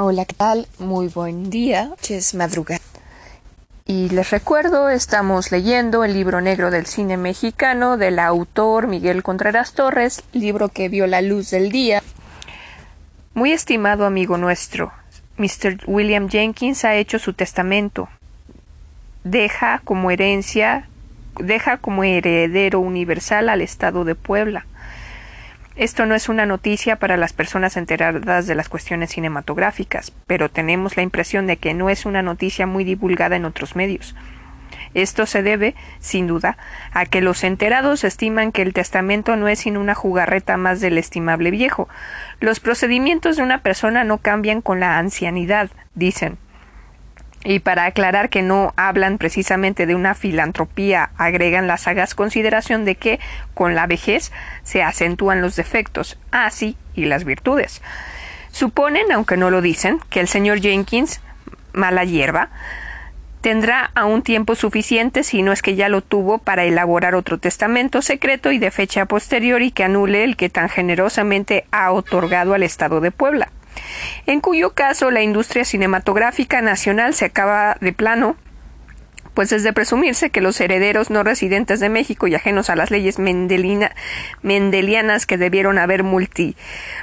Hola, ¿qué tal? Muy buen día, es madrugada. Y les recuerdo, estamos leyendo el libro negro del cine mexicano del autor Miguel Contreras Torres, libro que vio la luz del día. Muy estimado amigo nuestro, Mr. William Jenkins ha hecho su testamento. Deja como herencia, deja como heredero universal al Estado de Puebla esto no es una noticia para las personas enteradas de las cuestiones cinematográficas, pero tenemos la impresión de que no es una noticia muy divulgada en otros medios. Esto se debe, sin duda, a que los enterados estiman que el testamento no es sino una jugarreta más del estimable viejo. Los procedimientos de una persona no cambian con la ancianidad, dicen. Y para aclarar que no hablan precisamente de una filantropía, agregan la sagaz consideración de que, con la vejez, se acentúan los defectos, así y las virtudes. Suponen, aunque no lo dicen, que el señor Jenkins, mala hierba, tendrá aún tiempo suficiente, si no es que ya lo tuvo, para elaborar otro testamento secreto y de fecha posterior y que anule el que tan generosamente ha otorgado al Estado de Puebla en cuyo caso la industria cinematográfica nacional se acaba de plano pues es de presumirse que los herederos no residentes de México y ajenos a las leyes mendelianas que debieron haber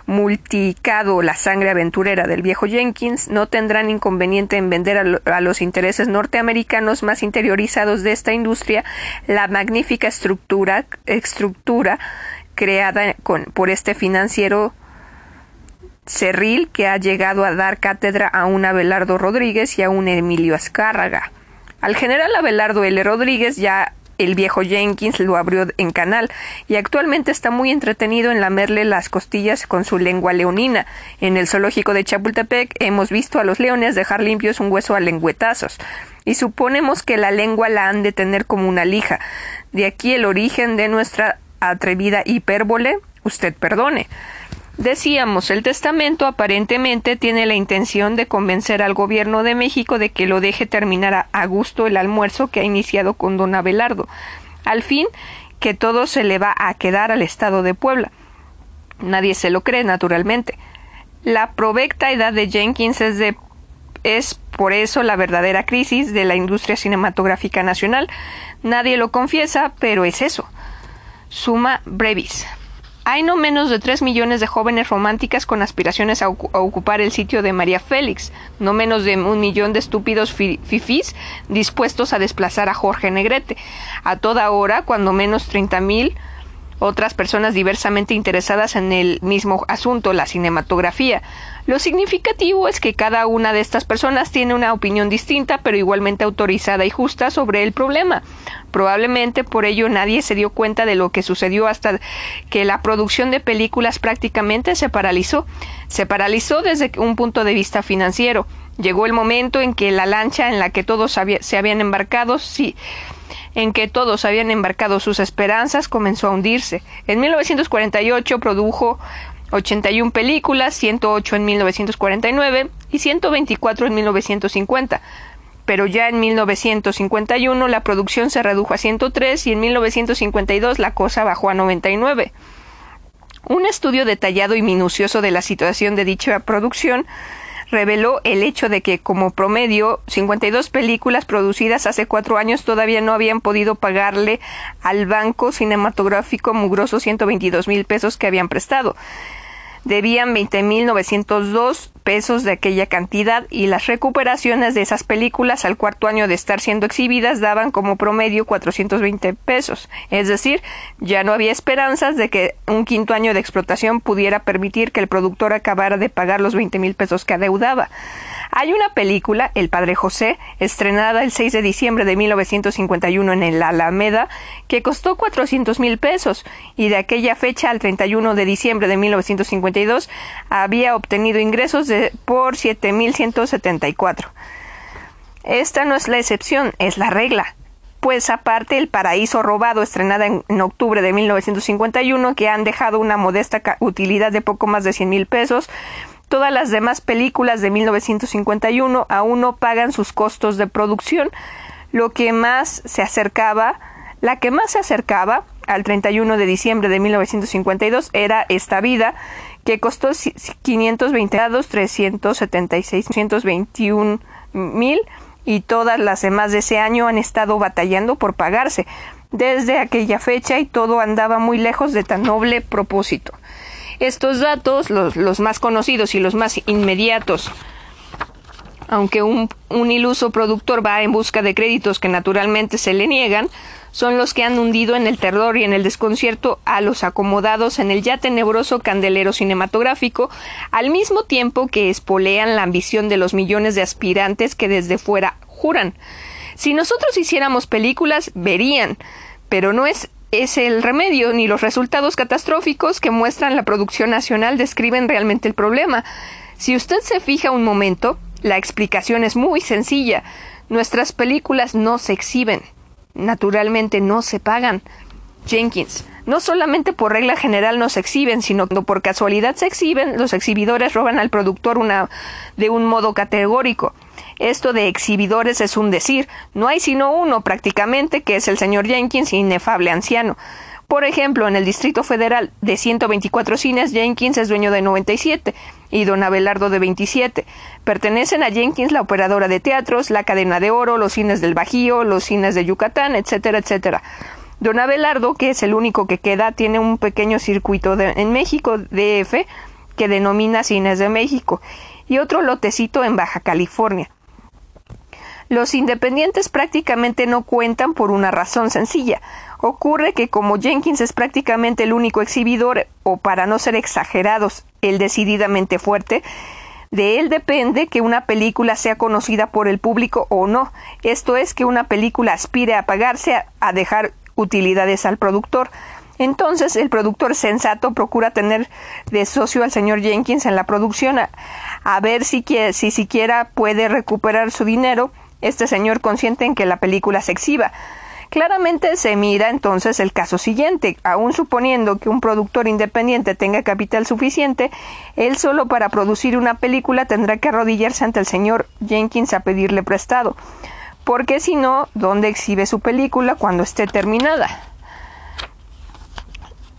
multicado la sangre aventurera del viejo Jenkins no tendrán inconveniente en vender a, los intereses norteamericanos más interiorizados de esta industria la magnífica estructura, estructura creada por este financiero Cerril que ha llegado a dar cátedra a un Abelardo Rodríguez y a un Emilio Azcárraga. Al general Abelardo L. Rodríguez ya el viejo Jenkins lo abrió en canal y actualmente está muy entretenido en lamerle las costillas con su lengua leonina. En el zoológico de Chapultepec hemos visto a los leones dejar limpios un hueso a lengüetazos y suponemos que la lengua la han de tener como una lija. De aquí el origen de nuestra atrevida hipérbole. Usted perdone. Decíamos, el testamento aparentemente tiene la intención de convencer al gobierno de México de que lo deje terminar a, gusto el almuerzo que ha iniciado con don Abelardo, al fin que todo se le va a quedar al Estado de Puebla. Nadie se lo cree, naturalmente. La provecta edad de Jenkins es de es por eso la verdadera crisis de la industria cinematográfica nacional. Nadie lo confiesa, pero es eso. Suma brevis. Hay no menos de tres millones de jóvenes románticas con aspiraciones a, ocupar el sitio de María Félix, no menos de un millón de estúpidos fifís dispuestos a desplazar a Jorge Negrete. A toda hora, cuando menos treinta mil otras personas diversamente interesadas en el mismo asunto, la cinematografía. Lo significativo es que cada una de estas personas tiene una opinión distinta, pero igualmente autorizada y justa sobre el problema. Probablemente por ello nadie se dio cuenta de lo que sucedió hasta que la producción de películas prácticamente se paralizó. Se paralizó desde un punto de vista financiero. Llegó el momento en que la lancha en la que todos se habían embarcado, sí, en que todos habían embarcado sus esperanzas comenzó a hundirse. En 1948 produjo 81 películas, 108 en 1949 y 124 en 1950. Pero ya en 1951 la producción se redujo a 103 y en 1952 la cosa bajó a 99. Un estudio detallado y minucioso de la situación de dicha producción reveló el hecho de que, como promedio, 52 películas producidas hace cuatro años todavía no habían podido pagarle al banco cinematográfico mugroso 122 mil pesos que habían prestado debían 20.902 pesos de aquella cantidad y las recuperaciones de esas películas al cuarto año de estar siendo exhibidas daban como promedio 420 pesos. Es decir, ya no había esperanzas de que un quinto año de explotación pudiera permitir que el productor acabara de pagar los 20.000 pesos que adeudaba. Hay una película, El Padre José, estrenada el 6 de diciembre de 1951 en el Alameda, que costó 400 mil pesos y de aquella fecha al 31 de diciembre de 1952 había obtenido ingresos de, por 7.174. Esta no es la excepción, es la regla pues aparte El Paraíso Robado, estrenada en, octubre de 1951, que han dejado una modesta utilidad de poco más de 100 mil pesos, Todas las demás películas de 1951 aún no pagan sus costos de producción, lo que más se acercaba, la que más se acercaba al 31 de diciembre de 1952 era Esta vida, que costó 520 dados, 376, 121 mil y todas las demás de ese año han estado batallando por pagarse desde aquella fecha y todo andaba muy lejos de tan noble propósito. Estos datos, los, más conocidos y los más inmediatos, aunque un, un, iluso productor va en busca de créditos que naturalmente se le niegan, son los que han hundido en el terror y en el desconcierto a los acomodados en el ya tenebroso candelero cinematográfico, al mismo tiempo que espolean la ambición de los millones de aspirantes que desde fuera juran. Si nosotros hiciéramos películas, verían, pero no es es el remedio, ni los resultados catastróficos que muestran la producción nacional describen realmente el problema. Si usted se fija un momento, la explicación es muy sencilla. Nuestras películas no se exhiben naturalmente no se pagan. Jenkins. No solamente por regla general no se exhiben, sino que por casualidad se exhiben, los exhibidores roban al productor una, de un modo categórico. Esto de exhibidores es un decir, no hay sino uno prácticamente, que es el señor Jenkins, inefable anciano. Por ejemplo, en el Distrito Federal de 124 cines, Jenkins es dueño de 97 y Don Abelardo de 27. Pertenecen a Jenkins la operadora de teatros, la cadena de oro, los cines del Bajío, los cines de Yucatán, etcétera, etcétera. Don Abelardo, que es el único que queda, tiene un pequeño circuito en México, DF, que denomina Cines de México, y otro lotecito en Baja California. Los independientes prácticamente no cuentan por una razón sencilla. Ocurre que como Jenkins es prácticamente el único exhibidor, o para no ser exagerados, el decididamente fuerte, de él depende que una película sea conocida por el público o no. Esto es que una película aspire a pagarse a, dejar utilidades al productor. Entonces el productor sensato procura tener de socio al señor Jenkins en la producción a, ver si, si siquiera puede recuperar su dinero este señor consiente en que la película se exhiba. Claramente se mira entonces el caso siguiente. Aun suponiendo que un productor independiente tenga capital suficiente, él solo para producir una película tendrá que arrodillarse ante el señor Jenkins a pedirle prestado. Porque si no, ¿dónde exhibe su película cuando esté terminada?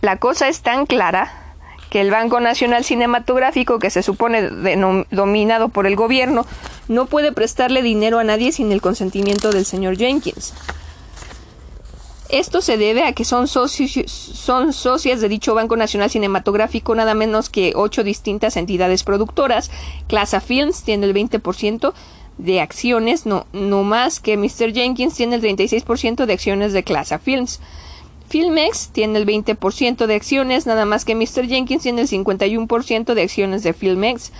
La cosa es tan clara que el Banco Nacional Cinematográfico, que se supone dominado por el gobierno, no puede prestarle dinero a nadie sin el consentimiento del señor Jenkins. Esto se debe a que son, socios, son socias de dicho Banco Nacional Cinematográfico nada menos que ocho distintas entidades productoras. Clasa Films tiene el 20% de acciones, no, no más que Mr. Jenkins tiene el 36% de acciones de Clasa Films. Filmex tiene el 20% de acciones, nada más que Mr. Jenkins tiene el 51% de acciones de Filmex.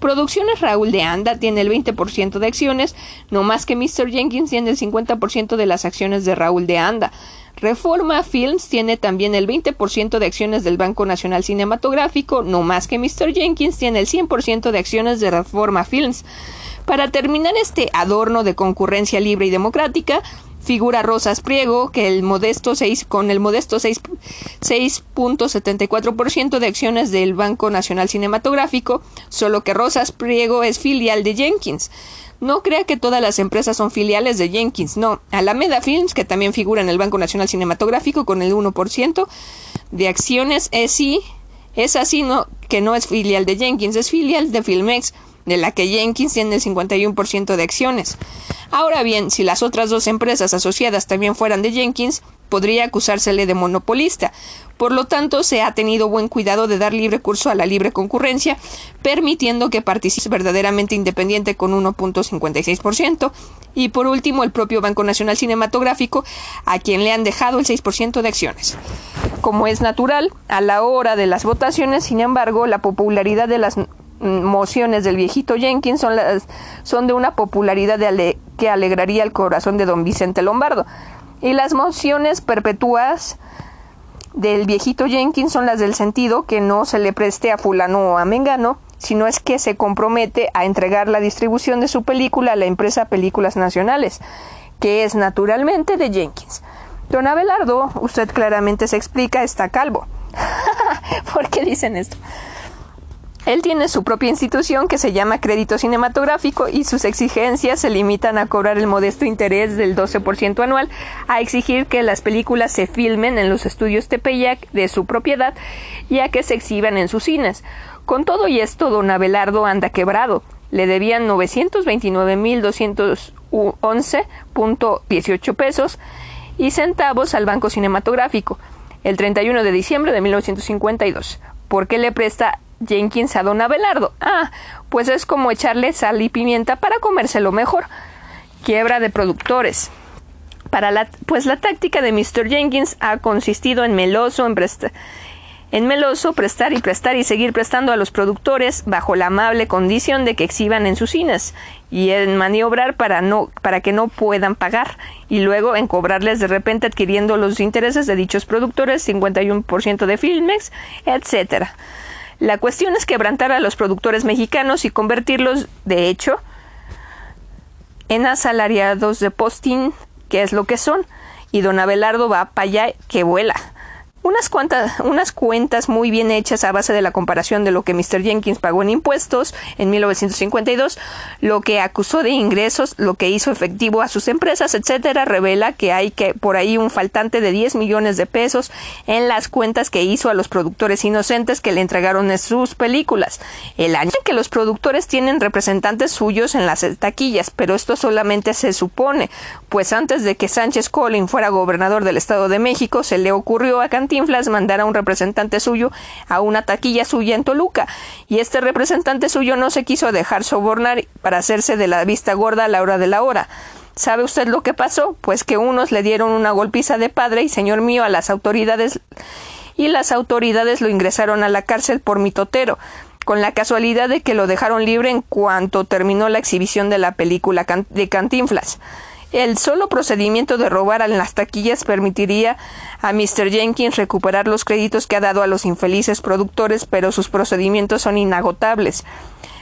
Producciones Raúl de Anda tiene el 20% de acciones, no más que Mr. Jenkins tiene el 50% de las acciones de Raúl de Anda. Reforma Films tiene también el 20% de acciones del Banco Nacional Cinematográfico, no más que Mr. Jenkins tiene el 100% de acciones de Reforma Films. Para terminar este adorno de concurrencia libre y democrática, figura Rosas Priego, que el modesto 6, con el modesto 6.74% de acciones del Banco Nacional Cinematográfico, solo que Rosas Priego es filial de Jenkins. No crea que todas las empresas son filiales de Jenkins, no. Alameda Films, que también figura en el Banco Nacional Cinematográfico con el 1% de acciones, es sí, es así, no, que no es filial de Jenkins, es filial de Filmex de la que Jenkins tiene el 51% de acciones. Ahora bien, si las otras dos empresas asociadas también fueran de Jenkins, podría acusársele de monopolista. Por lo tanto, se ha tenido buen cuidado de dar libre curso a la libre concurrencia, permitiendo que participe verdaderamente independiente con 1.56%, y por último el propio Banco Nacional Cinematográfico, a quien le han dejado el 6% de acciones. Como es natural, a la hora de las votaciones, sin embargo, la popularidad de las mociones del viejito Jenkins son, las, son de una popularidad que alegraría el corazón de don Vicente Lombardo. Y las mociones perpetuas del viejito Jenkins son las del sentido que no se le preste a fulano o a mengano, sino es que se compromete a entregar la distribución de su película a la empresa Películas Nacionales, que es naturalmente de Jenkins. Don Abelardo, usted claramente se explica, está calvo. ¿Por qué dicen esto? Él tiene su propia institución que se llama Crédito Cinematográfico y sus exigencias se limitan a cobrar el modesto interés del 12% anual, a exigir que las películas se filmen en los estudios Tepeyac de su propiedad y a que se exhiban en sus cines. Con todo y esto, don Abelardo anda quebrado. Le debían 929.211.18 pesos y centavos al Banco Cinematográfico el 31 de diciembre de 1952. ¿Por qué le presta Jenkins a don Abelardo? Ah, pues es como echarle sal y pimienta para comérselo mejor. Quiebra de productores. Para la, pues la táctica de Mr. Jenkins ha consistido en meloso, en prestar en Meloso prestar y prestar y seguir prestando a los productores bajo la amable condición de que exhiban en sus cines y en maniobrar para no para que no puedan pagar y luego en cobrarles de repente adquiriendo los intereses de dichos productores 51% de Filmex, etcétera. La cuestión es quebrantar a los productores mexicanos y convertirlos, de hecho, en asalariados de postín, que es lo que son, y don Abelardo va para allá que vuela unas, cuantas, unas cuentas muy bien hechas a base de la comparación de lo que Mr. Jenkins pagó en impuestos en 1952, lo que acusó de ingresos, lo que hizo efectivo a sus empresas, etcétera, revela que hay que por ahí un faltante de 10 millones de pesos en las cuentas que hizo a los productores inocentes que le entregaron sus películas. El año en que los productores tienen representantes suyos en las taquillas, pero esto solamente se supone, pues antes de que Sánchez Colin fuera gobernador del Estado de México, se le ocurrió a Cantillo Inflas mandar a un representante suyo a una taquilla suya en Toluca, y este representante suyo no se quiso dejar sobornar para hacerse de la vista gorda a la hora de la hora. ¿Sabe usted lo que pasó? Pues que unos le dieron una golpiza de padre y señor mío a las autoridades y las autoridades lo ingresaron a la cárcel por mitotero, con la casualidad de que lo dejaron libre en cuanto terminó la exhibición de la película de Cantinflas. El solo procedimiento de robar en las taquillas permitiría a Mr. Jenkins recuperar los créditos que ha dado a los infelices productores, pero sus procedimientos son inagotables.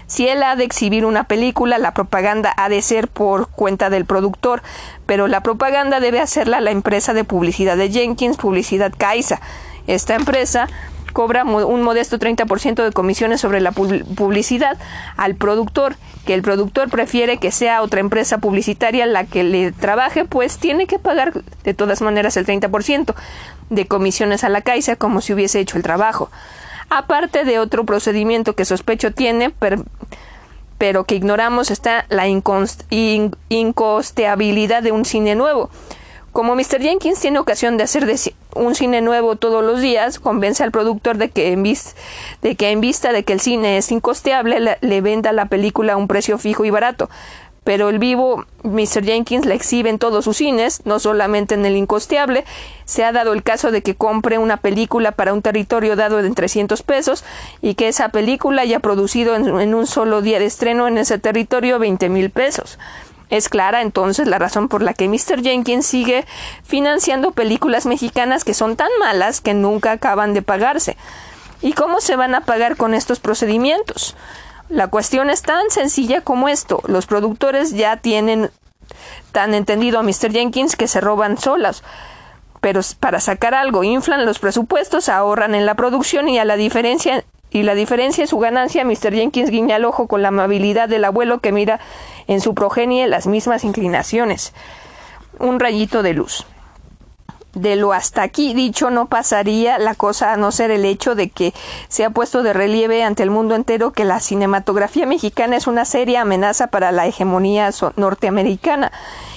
Si él ha de exhibir una película, la propaganda ha de ser por cuenta del productor, pero la propaganda debe hacerla la empresa de publicidad de Jenkins, Publicidad Caixa. Esta empresa cobra un modesto 30% de comisiones sobre la publicidad al productor, que el productor prefiere que sea otra empresa publicitaria la que le trabaje, pues tiene que pagar de todas maneras el 30% de comisiones a la Caixa como si hubiese hecho el trabajo. Aparte de otro procedimiento que sospecho tiene, pero que ignoramos, está la incosteabilidad de un cine nuevo. Como Mr. Jenkins tiene ocasión de hacer un cine nuevo todos los días, convence al productor de que en, de que en vista de que el cine es incosteable, le, venda la película a un precio fijo y barato. Pero el vivo Mr. Jenkins la exhibe en todos sus cines, no solamente en el incosteable. Se ha dado el caso de que compre una película para un territorio dado en 300 pesos y que esa película haya producido en, en un solo día de estreno en ese territorio 20 mil pesos. Es clara entonces la razón por la que Mr. Jenkins sigue financiando películas mexicanas que son tan malas que nunca acaban de pagarse. ¿Y cómo se van a pagar con estos procedimientos? La cuestión es tan sencilla como esto. Los productores ya tienen tan entendido a Mr. Jenkins que se roban solas. Pero para sacar algo inflan los presupuestos, ahorran en la producción y a la diferencia y la diferencia es su ganancia. Mr. Jenkins guiña el ojo con la amabilidad del abuelo que mira en su progenie las mismas inclinaciones. Un rayito de luz. De lo hasta aquí dicho no pasaría la cosa a no ser el hecho de que se ha puesto de relieve ante el mundo entero que la cinematografía mexicana es una seria amenaza para la hegemonía norteamericana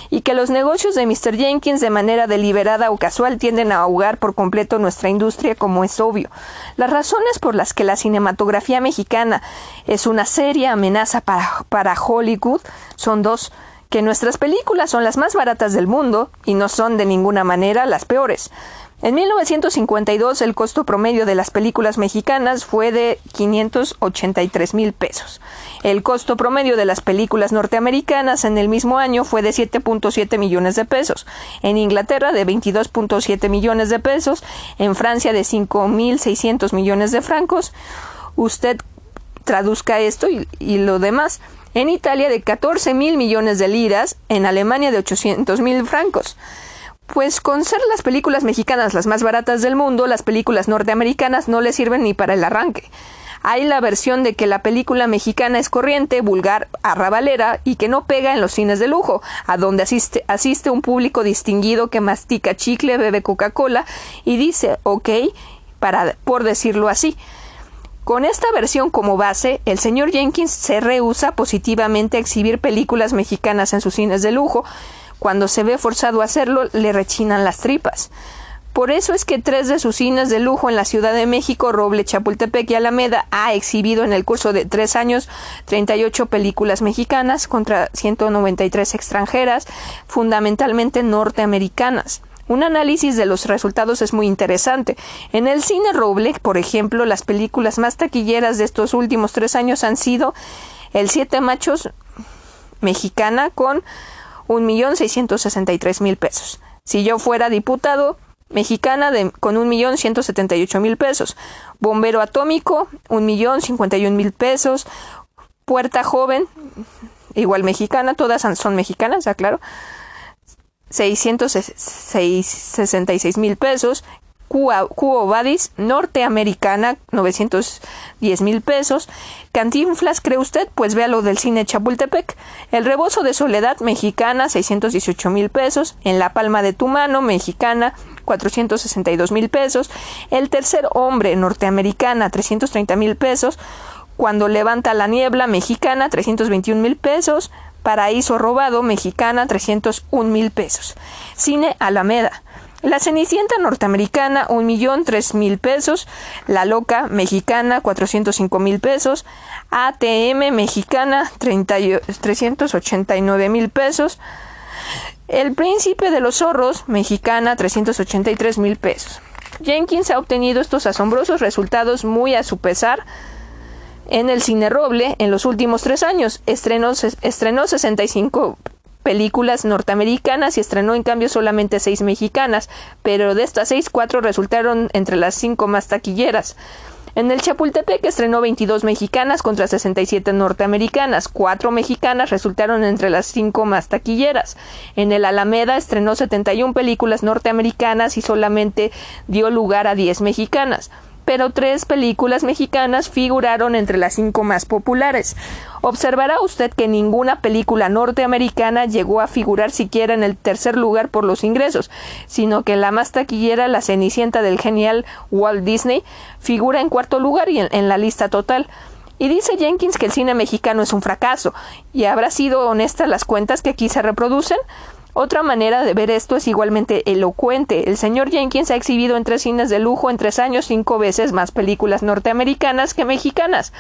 y que los negocios de Mr. Jenkins de manera deliberada o casual tienden a ahogar por completo nuestra industria como es obvio. Las razones por las que la cinematografía mexicana es una seria amenaza para, para Hollywood son dos que nuestras películas son las más baratas del mundo y no son de ninguna manera las peores. En 1952 el costo promedio de las películas mexicanas fue de 583 mil pesos. El costo promedio de las películas norteamericanas en el mismo año fue de 7.7 millones de pesos. En Inglaterra de 22.7 millones de pesos. En Francia de 5.600 millones de francos. Usted traduzca esto y, y lo demás. En Italia de 14 mil millones de liras. En Alemania de 800 mil francos. Pues con ser las películas mexicanas las más baratas del mundo, las películas norteamericanas no le sirven ni para el arranque. Hay la versión de que la película mexicana es corriente, vulgar, arrabalera y que no pega en los cines de lujo, a donde asiste, un público distinguido que mastica chicle, bebe Coca-Cola y dice ok, para, por decirlo así. Con esta versión como base, el señor Jenkins se rehúsa positivamente a exhibir películas mexicanas en sus cines de lujo. Cuando se ve forzado a hacerlo, le rechinan las tripas. Por eso es que tres de sus cines de lujo en la Ciudad de México, Roble, Chapultepec y Alameda, ha exhibido en el curso de tres años 38 películas mexicanas contra 193 extranjeras, fundamentalmente norteamericanas. Un análisis de los resultados es muy interesante. En el cine Roble, por ejemplo, las películas más taquilleras de estos últimos tres años han sido El Siete Machos mexicana con un millón seiscientos sesenta y tres mil pesos. Si yo fuera diputado, Mexicana de, con un millón ciento setenta y ocho mil pesos. Bombero atómico, un millón cincuenta y un mil pesos. Puerta joven, igual mexicana, todas son mexicanas, ya claro. seis mil pesos. Cuo Badis, norteamericana, 910 mil pesos. Cantinflas, ¿cree usted? Pues vea lo del cine Chapultepec. El rebozo de soledad, mexicana, 618 mil pesos. En la palma de tu mano, mexicana, 462 mil pesos. El tercer hombre, norteamericana, 330 mil pesos. Cuando levanta la niebla, mexicana, 321 mil pesos. Paraíso robado, mexicana, 301 mil pesos. Cine Alameda. La Cenicienta norteamericana, un millón tres mil pesos. La Loca mexicana, 405 mil pesos. ATM mexicana, 389 mil pesos. El Príncipe de los Zorros, mexicana, 383 mil pesos. Jenkins ha obtenido estos asombrosos resultados muy a su pesar en el cine roble en los últimos tres años. Estrenó, estrenó 65 películas norteamericanas y estrenó en cambio solamente seis mexicanas, pero de estas seis, cuatro resultaron entre las cinco más taquilleras. En el Chapultepec estrenó 22 mexicanas contra 67 norteamericanas. Cuatro mexicanas resultaron entre las cinco más taquilleras. En el Alameda estrenó 71 películas norteamericanas y solamente dio lugar a 10 mexicanas pero tres películas mexicanas figuraron entre las cinco más populares. Observará usted que ninguna película norteamericana llegó a figurar siquiera en el tercer lugar por los ingresos, sino que la más taquillera, La Cenicienta del genial Walt Disney, figura en cuarto lugar y en, en la lista total. Y dice Jenkins que el cine mexicano es un fracaso, y habrá sido honestas las cuentas que aquí se reproducen. Otra manera de ver esto es igualmente elocuente. El señor Jenkins ha exhibido en tres cines de lujo en tres años cinco veces más películas norteamericanas que mexicanas,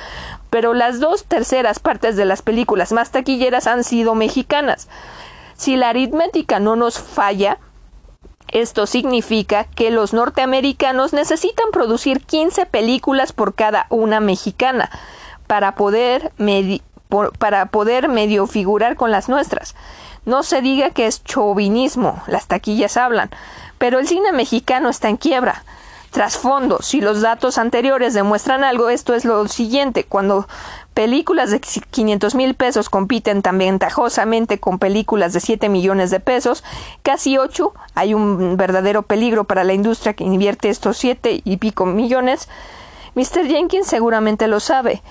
pero las dos terceras partes de las películas más taquilleras han sido mexicanas. Si la aritmética no nos falla, esto significa que los norteamericanos necesitan producir 15 películas por cada una mexicana para poder, para poder medio figurar con las nuestras. No se diga que es chauvinismo, las taquillas hablan, pero el cine mexicano está en quiebra. Trasfondo, si los datos anteriores demuestran algo, esto es lo siguiente. Cuando películas de 500 mil pesos compiten tan ventajosamente con películas de 7 millones de pesos, casi 8, hay un verdadero peligro para la industria que invierte estos 7 y pico millones. Mr. Jenkins seguramente lo sabe.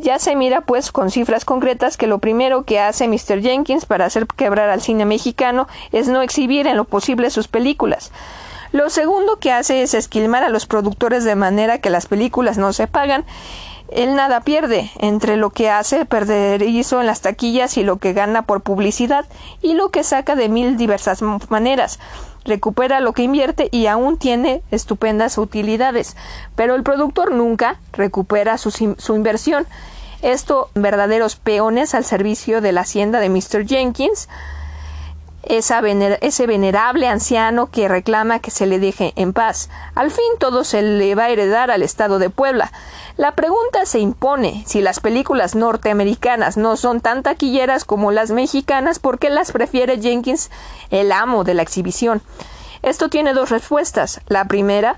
Ya se mira pues con cifras concretas que lo primero que hace Mr. Jenkins para hacer quebrar al cine mexicano es no exhibir en lo posible sus películas. Lo segundo que hace es esquilmar a los productores de manera que las películas no se pagan. Él nada pierde entre lo que hace perderizo en las taquillas y lo que gana por publicidad y lo que saca de mil diversas maneras recupera lo que invierte y aún tiene estupendas utilidades, pero el productor nunca recupera su, su inversión. Esto, verdaderos peones al servicio de la hacienda de Mr. Jenkins, ese venerable anciano que reclama que se le deje en paz. Al fin todo se le va a heredar al Estado de Puebla. La pregunta se impone si las películas norteamericanas no son tan taquilleras como las mexicanas, ¿por qué las prefiere Jenkins, el amo de la exhibición? Esto tiene dos respuestas. La primera,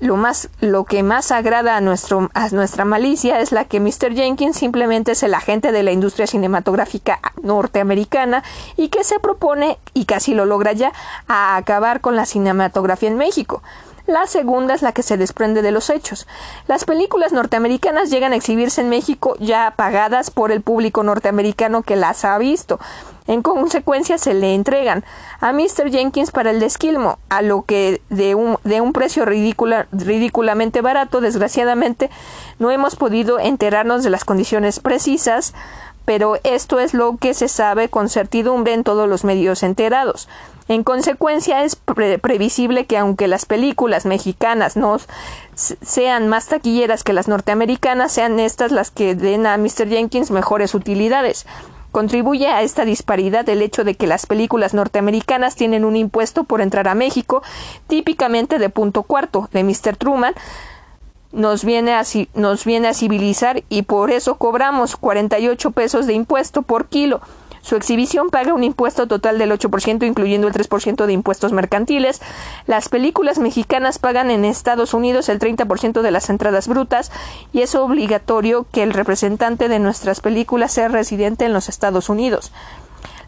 lo, más, lo que más agrada a, nuestro, a nuestra malicia es la que Mr. Jenkins simplemente es el agente de la industria cinematográfica norteamericana y que se propone, y casi lo logra ya, a acabar con la cinematografía en México. La segunda es la que se desprende de los hechos. Las películas norteamericanas llegan a exhibirse en México ya pagadas por el público norteamericano que las ha visto. En consecuencia se le entregan a Mr. Jenkins para el desquilmo, a lo que de un, de un precio ridículamente barato, desgraciadamente, no hemos podido enterarnos de las condiciones precisas, pero esto es lo que se sabe con certidumbre en todos los medios enterados. En consecuencia, es previsible que aunque las películas mexicanas no sean más taquilleras que las norteamericanas, sean estas las que den a Mr. Jenkins mejores utilidades. Contribuye a esta disparidad el hecho de que las películas norteamericanas tienen un impuesto por entrar a México, típicamente de punto cuarto, de Mr. Truman, nos viene, a, nos viene a civilizar y por eso cobramos 48 pesos de impuesto por kilo. Su exhibición paga un impuesto total del 8%, incluyendo el 3% de impuestos mercantiles. Las películas mexicanas pagan en Estados Unidos el 30% de las entradas brutas y es obligatorio que el representante de nuestras películas sea residente en los Estados Unidos.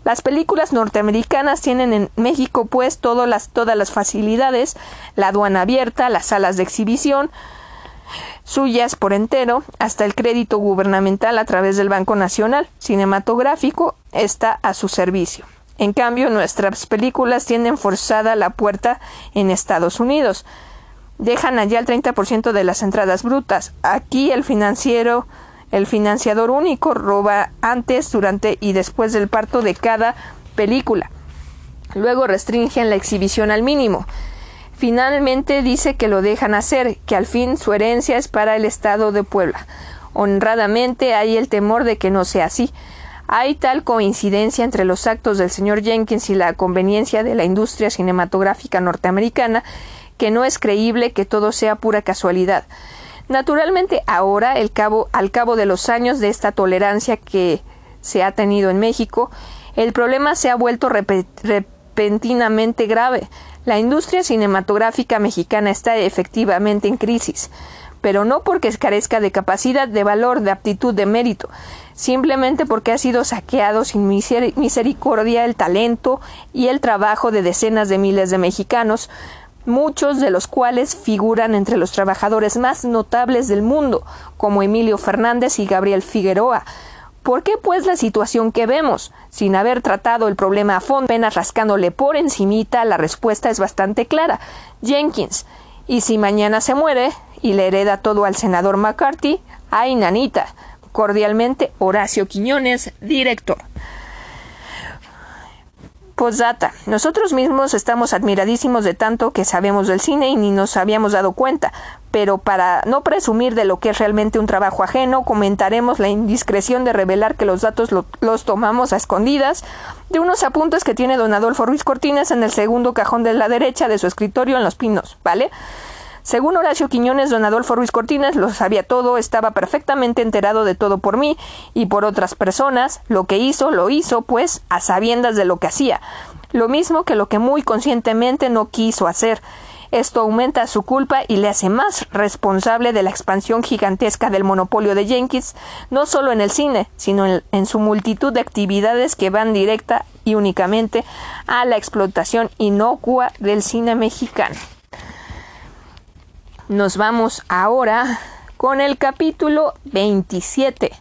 Las películas norteamericanas tienen en México pues todas las, todas las facilidades, la aduana abierta, las salas de exhibición, suyas por entero, hasta el crédito gubernamental a través del Banco Nacional Cinematográfico está a su servicio. En cambio, nuestras películas tienen forzada la puerta en Estados Unidos. Dejan allá el 30% de las entradas brutas. Aquí el financiero, el financiador único roba antes, durante y después del parto de cada película. Luego restringen la exhibición al mínimo. Finalmente dice que lo dejan hacer, que al fin su herencia es para el Estado de Puebla. Honradamente hay el temor de que no sea así. Hay tal coincidencia entre los actos del señor Jenkins y la conveniencia de la industria cinematográfica norteamericana que no es creíble que todo sea pura casualidad. Naturalmente, ahora, al cabo de los años de esta tolerancia que se ha tenido en México, el problema se ha vuelto repentinamente grave. La industria cinematográfica mexicana está efectivamente en crisis, pero no porque carezca de capacidad, de valor, de aptitud, de mérito, simplemente porque ha sido saqueado sin misericordia el talento y el trabajo de decenas de miles de mexicanos, muchos de los cuales figuran entre los trabajadores más notables del mundo, como Emilio Fernández y Gabriel Figueroa, ¿Por qué pues la situación que vemos? Sin haber tratado el problema a fondo, apenas rascándole por encimita, la respuesta es bastante clara. Jenkins. Y si mañana se muere y le hereda todo al senador McCarthy, ay nanita. Cordialmente, Horacio Quiñones, director. Posdata. Nosotros mismos estamos admiradísimos de tanto que sabemos del cine y ni nos habíamos dado cuenta, pero para no presumir de lo que es realmente un trabajo ajeno, comentaremos la indiscreción de revelar que los datos los tomamos a escondidas de unos apuntes que tiene don Adolfo Ruiz Cortines en el segundo cajón de la derecha de su escritorio en Los Pinos, ¿vale? Según Horacio Quiñones, don Adolfo Ruiz Cortines lo sabía todo, estaba perfectamente enterado de todo por mí y por otras personas. Lo que hizo, lo hizo, pues, a sabiendas de lo que hacía. Lo mismo que lo que muy conscientemente no quiso hacer. Esto aumenta su culpa y le hace más responsable de la expansión gigantesca del monopolio de Jenkins, no solo en el cine, sino en, en, su multitud de actividades que van directa y únicamente a la explotación inocua del cine mexicano. Nos vamos ahora con el capítulo 27.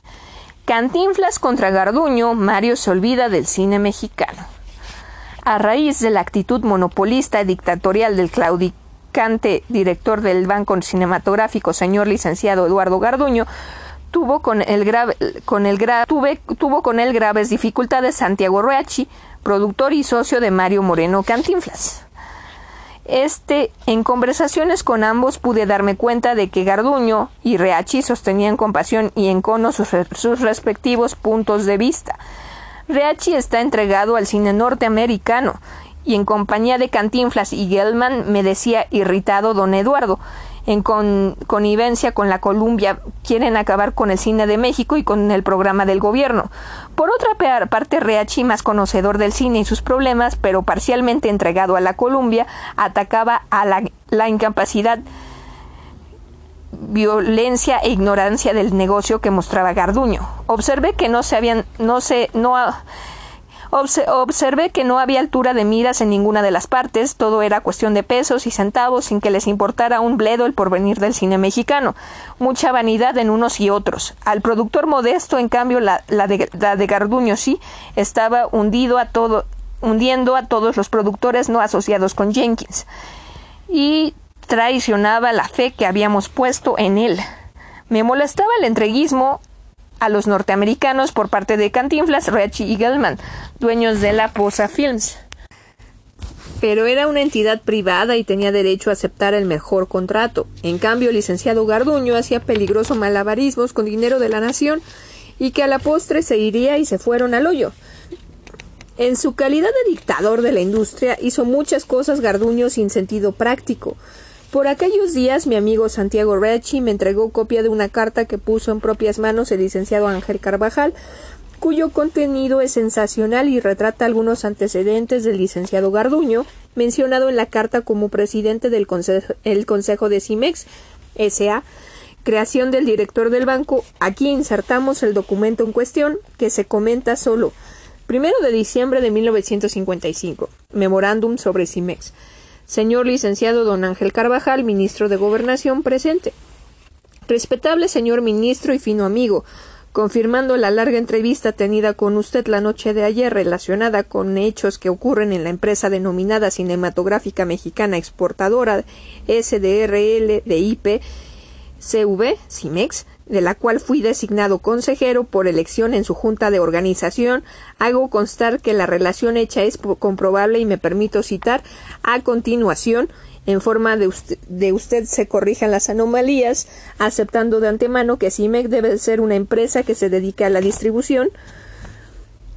Cantinflas contra Garduño, Mario se olvida del cine mexicano. A raíz de la actitud monopolista y dictatorial del claudicante director del Banco Cinematográfico, señor licenciado Eduardo Garduño, tuvo con él, grave, con el tuvo con él graves dificultades Santiago Reachi, productor y socio de Mario Moreno Cantinflas. Este, en conversaciones con ambos pude darme cuenta de que Garduño y Reachi sostenían con pasión y encono sus, sus respectivos puntos de vista. Reachi está entregado al cine norteamericano, y en compañía de Cantinflas y Gelman me decía irritado don Eduardo, en connivencia con la Columbia quieren acabar con el cine de México y con el programa del gobierno. Por otra parte, Reachi, más conocedor del cine y sus problemas, pero parcialmente entregado a la Columbia, atacaba a la, la incapacidad violencia e ignorancia del negocio que mostraba Garduño. Observé que no se habían, no se, no observé que no había altura de miras en ninguna de las partes, todo era cuestión de pesos y centavos sin que les importara un bledo el porvenir del cine mexicano. Mucha vanidad en unos y otros. Al productor modesto, en cambio, la, de, la de Garduño sí, estaba hundido a todo, hundiendo a todos los productores no asociados con Jenkins. Y traicionaba la fe que habíamos puesto en él. Me molestaba el entreguismo a los norteamericanos por parte de Cantinflas, Rechi y Gelman, dueños de la Posa Films. Pero era una entidad privada y tenía derecho a aceptar el mejor contrato. En cambio, el licenciado Garduño hacía peligrosos malabarismos con dinero de la nación y que a la postre se iría y se fueron al hoyo. En su calidad de dictador de la industria hizo muchas cosas Garduño sin sentido práctico. Por aquellos días mi amigo Santiago Rechi me entregó copia de una carta que puso en propias manos el licenciado Ángel Carvajal, cuyo contenido es sensacional y retrata algunos antecedentes del licenciado Garduño, mencionado en la carta como presidente del consejo, el consejo de CIMEX SA, creación del director del banco. Aquí insertamos el documento en cuestión, que se comenta solo. Primero de diciembre de 1955. Memorándum sobre CIMEX. Señor licenciado don Ángel Carvajal, ministro de Gobernación, presente. Respetable señor ministro y fino amigo, confirmando la larga entrevista tenida con usted la noche de ayer relacionada con hechos que ocurren en la empresa denominada Cinematográfica Mexicana Exportadora SDRL de IP CV, CIMEX, de la cual fui designado consejero por elección en su junta de organización, hago constar que la relación hecha es comprobable y me permito citar a continuación. En forma de usted, de usted, se corrijan las anomalías, aceptando de antemano que CIMEX debe ser una empresa que se dedica a la distribución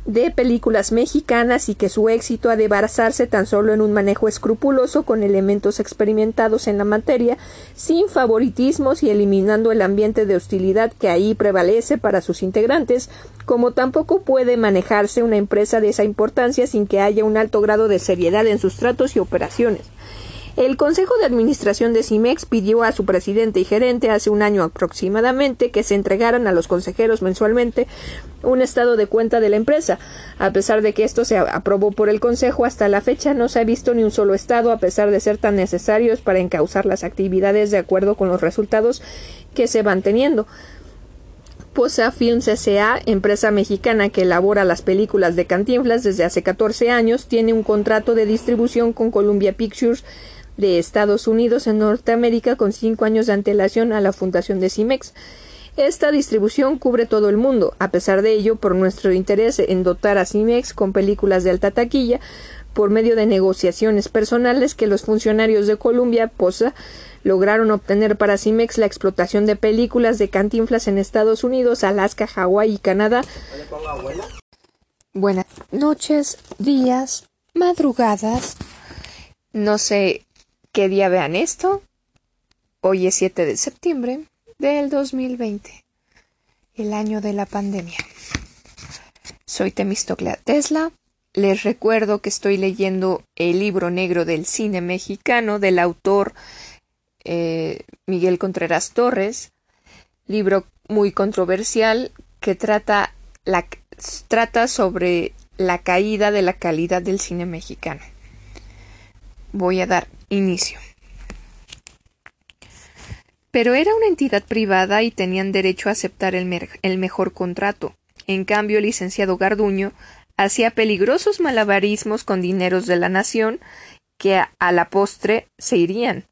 de películas mexicanas y que su éxito ha de basarse tan solo en un manejo escrupuloso con elementos experimentados en la materia, sin favoritismos y eliminando el ambiente de hostilidad que ahí prevalece para sus integrantes, como tampoco puede manejarse una empresa de esa importancia sin que haya un alto grado de seriedad en sus tratos y operaciones. El Consejo de Administración de CIMEX pidió a su presidente y gerente hace un año aproximadamente que se entregaran a los consejeros mensualmente un estado de cuenta de la empresa. A pesar de que esto se aprobó por el Consejo, hasta la fecha no se ha visto ni un solo estado, a pesar de ser tan necesarios para encauzar las actividades de acuerdo con los resultados que se van teniendo. Posa Films S.A., empresa mexicana que elabora las películas de Cantinflas desde hace 14 años, tiene un contrato de distribución con Columbia Pictures de Estados Unidos en Norteamérica con cinco años de antelación a la fundación de CIMEX. Esta distribución cubre todo el mundo. A pesar de ello, por nuestro interés en dotar a CIMEX con películas de alta taquilla, por medio de negociaciones personales que los funcionarios de Columbia Posa lograron obtener para CIMEX la explotación de películas de cantinflas en Estados Unidos, Alaska, Hawái y Canadá. Buenas noches, días, madrugadas. No sé ¿Qué día vean esto? Hoy es 7 de septiembre del 2020, el año de la pandemia. Soy Temistoclea Tesla. Les recuerdo que estoy leyendo el libro negro del cine mexicano del autor eh, Miguel Contreras Torres, libro muy controversial que trata, sobre la caída de la calidad del cine mexicano. Voy a dar inicio. Pero era una entidad privada y tenían derecho a aceptar el, el mejor contrato. En cambio, el licenciado Garduño hacía peligrosos malabarismos con dineros de la nación que a la postre se irían,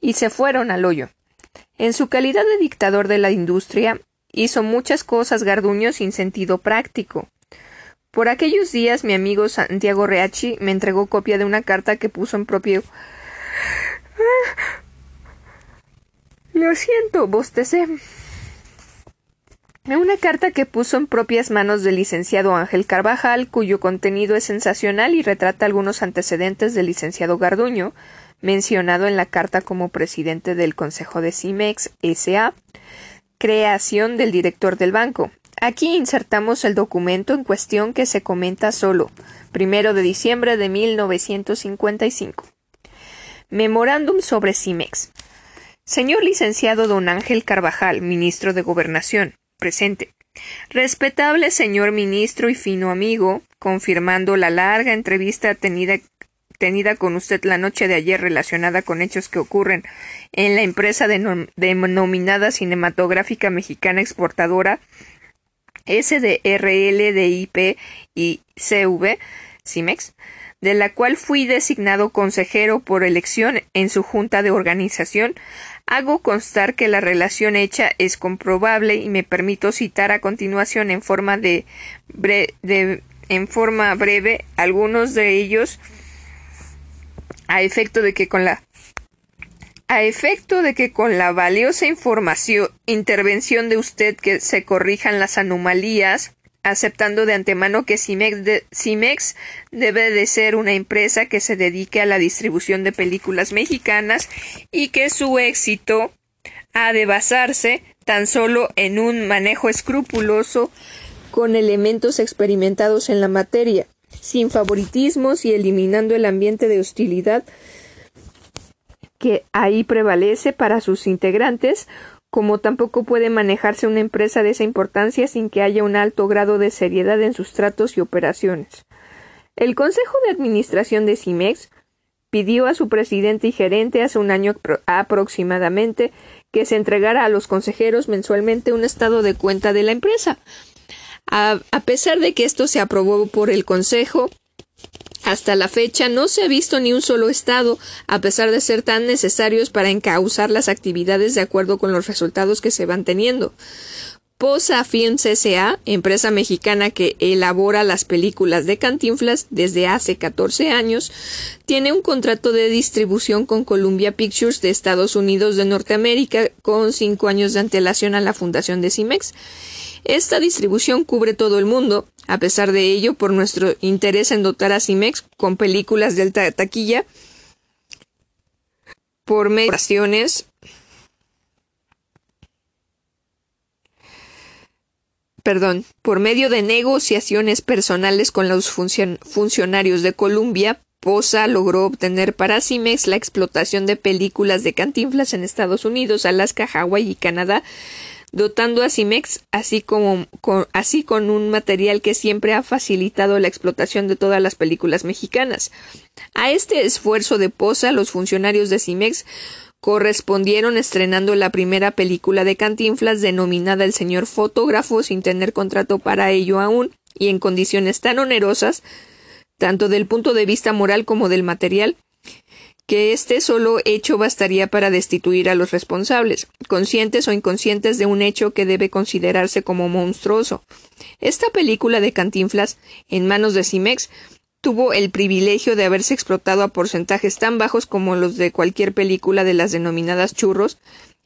y se fueron al hoyo. En su calidad de dictador de la industria, hizo muchas cosas Garduño sin sentido práctico. Por aquellos días mi amigo Santiago Reachi me entregó copia de una carta que puso en propio lo siento, bostecé. Una carta que puso en propias manos del licenciado Ángel Carvajal, cuyo contenido es sensacional y retrata algunos antecedentes del licenciado Garduño, mencionado en la carta como presidente del Consejo de CIMEX S.A., creación del director del banco. Aquí insertamos el documento en cuestión que se comenta solo, primero de diciembre de 1955. Memorándum sobre CIMEX. Señor licenciado don Ángel Carvajal, ministro de Gobernación, presente. Respetable señor ministro y fino amigo, confirmando la larga entrevista tenida, con usted la noche de ayer relacionada con hechos que ocurren en la empresa denominada Cinematográfica Mexicana Exportadora SDRL de IP y CV, CIMEX, de la cual fui designado consejero por elección en su junta de organización, hago constar que la relación hecha es comprobable y me permito citar a continuación en forma de, en forma breve algunos de ellos a efecto de que con la a efecto de que con la valiosa información intervención de usted que se corrijan las anomalías aceptando de antemano que Cimex, debe de ser una empresa que se dedique a la distribución de películas mexicanas y que su éxito ha de basarse tan solo en un manejo escrupuloso con elementos experimentados en la materia, sin favoritismos y eliminando el ambiente de hostilidad que ahí prevalece para sus integrantes, como tampoco puede manejarse una empresa de esa importancia sin que haya un alto grado de seriedad en sus tratos y operaciones. El Consejo de Administración de CIMEX pidió a su presidente y gerente hace un año aproximadamente que se entregara a los consejeros mensualmente un estado de cuenta de la empresa. A, pesar de que esto se aprobó por el Consejo, hasta la fecha no se ha visto ni un solo estado, a pesar de ser tan necesarios para encauzar las actividades de acuerdo con los resultados que se van teniendo. Posa Films S.A., empresa mexicana que elabora las películas de Cantinflas desde hace 14 años, tiene un contrato de distribución con Columbia Pictures de Estados Unidos de Norteamérica con cinco años de antelación a la fundación de Cimex. Esta distribución cubre todo el mundo, a pesar de ello, por nuestro interés en dotar a Cimex con películas de alta taquilla, por medio perdón, por medio de negociaciones personales con los funcionarios de Columbia, Posa logró obtener para Cimex la explotación de películas de cantinflas en Estados Unidos, Alaska, Hawái y Canadá, dotando a Cimex así como con, así con un material que siempre ha facilitado la explotación de todas las películas mexicanas. A este esfuerzo de Posa, los funcionarios de Cimex correspondieron estrenando la primera película de Cantinflas denominada El señor fotógrafo sin tener contrato para ello aún y en condiciones tan onerosas, tanto del punto de vista moral como del material, que este solo hecho bastaría para destituir a los responsables, conscientes o inconscientes de un hecho que debe considerarse como monstruoso. Esta película de Cantinflas, en manos de Cimex, tuvo el privilegio de haberse explotado a porcentajes tan bajos como los de cualquier película de las denominadas churros,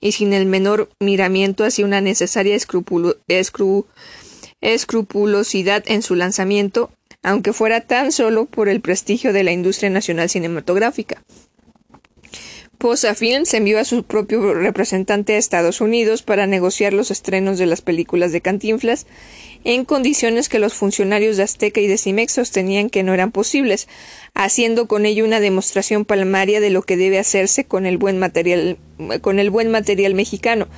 y sin el menor miramiento hacia una necesaria escrupulosidad en su lanzamiento, aunque fuera tan solo por el prestigio de la industria nacional cinematográfica. Posa Films envió a su propio representante a Estados Unidos para negociar los estrenos de las películas de Cantinflas en condiciones que los funcionarios de Azteca y de Cimex sostenían que no eran posibles, haciendo con ello una demostración palmaria de lo que debe hacerse con el buen material, mexicano.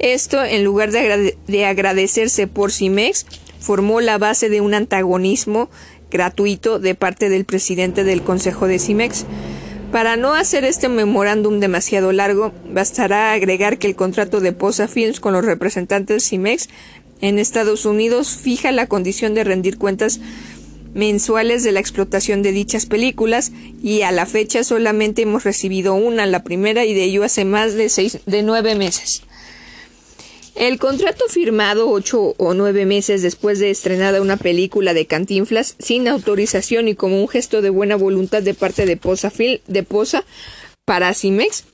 Esto, en lugar de agradecerse por Cimex, formó la base de un antagonismo gratuito de parte del presidente del Consejo de Cimex. Para no hacer este memorándum demasiado largo, bastará agregar que el contrato de Posa Films con los representantes CIMEX en Estados Unidos fija la condición de rendir cuentas mensuales de la explotación de dichas películas y a la fecha solamente hemos recibido una, la primera, y de ello hace más de seis, de nueve meses. El contrato firmado ocho o nueve meses después de estrenada una película de Cantinflas sin autorización y como un gesto de buena voluntad de parte de Posa, de Posa para Cimex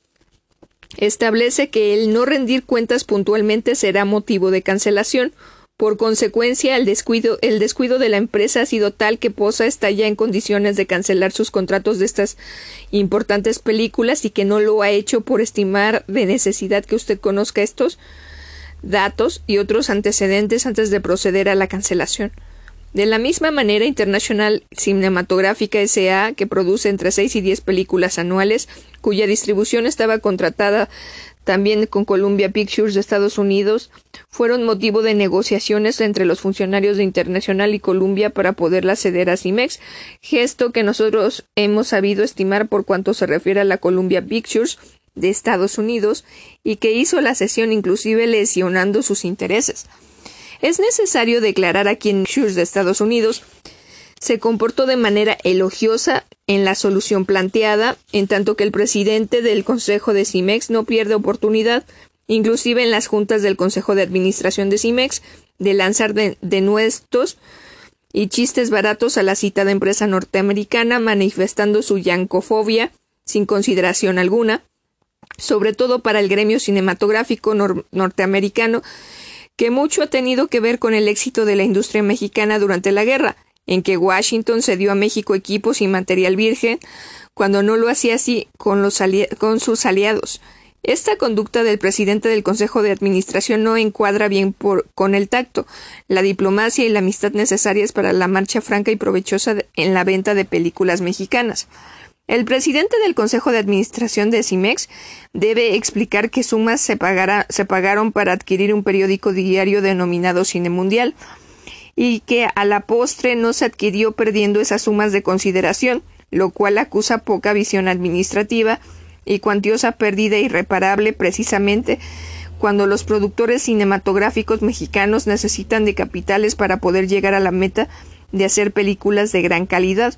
establece que el no rendir cuentas puntualmente será motivo de cancelación. Por consecuencia, el descuido, el descuido de la empresa ha sido tal que Posa está ya en condiciones de cancelar sus contratos de estas importantes películas y que no lo ha hecho por estimar de necesidad que usted conozca estos datos y otros antecedentes antes de proceder a la cancelación. De la misma manera, International Cinematográfica S.A., que produce entre 6 y 10 películas anuales, cuya distribución estaba contratada también con Columbia Pictures de Estados Unidos, fueron motivo de negociaciones entre los funcionarios de Internacional y Columbia para poderla ceder a Cimex, gesto que nosotros hemos sabido estimar por cuanto se refiere a la Columbia Pictures de Estados Unidos y que hizo la cesión inclusive lesionando sus intereses. Es necesario declarar aquí en Pictures de Estados Unidos se comportó de manera elogiosa en la solución planteada, en tanto que el presidente del Consejo de CIMEX no pierde oportunidad, inclusive en las juntas del Consejo de Administración de CIMEX, de lanzar de, denuestos y chistes baratos a la citada empresa norteamericana, manifestando su yancofobia sin consideración alguna, sobre todo para el gremio cinematográfico norteamericano, que mucho ha tenido que ver con el éxito de la industria mexicana durante la guerra, en que Washington cedió a México equipos y material virgen cuando no lo hacía así con, sus aliados. Esta conducta del presidente del Consejo de Administración no encuadra bien con el tacto, la diplomacia y la amistad necesarias para la marcha franca y provechosa en la venta de películas mexicanas. El presidente del Consejo de Administración de CIMEX debe explicar qué sumas se, se pagaron para adquirir un periódico diario denominado Cine Mundial, y que a la postre no se adquirió perdiendo esas sumas de consideración, lo cual acusa poca visión administrativa y cuantiosa pérdida irreparable precisamente cuando los productores cinematográficos mexicanos necesitan de capitales para poder llegar a la meta de hacer películas de gran calidad.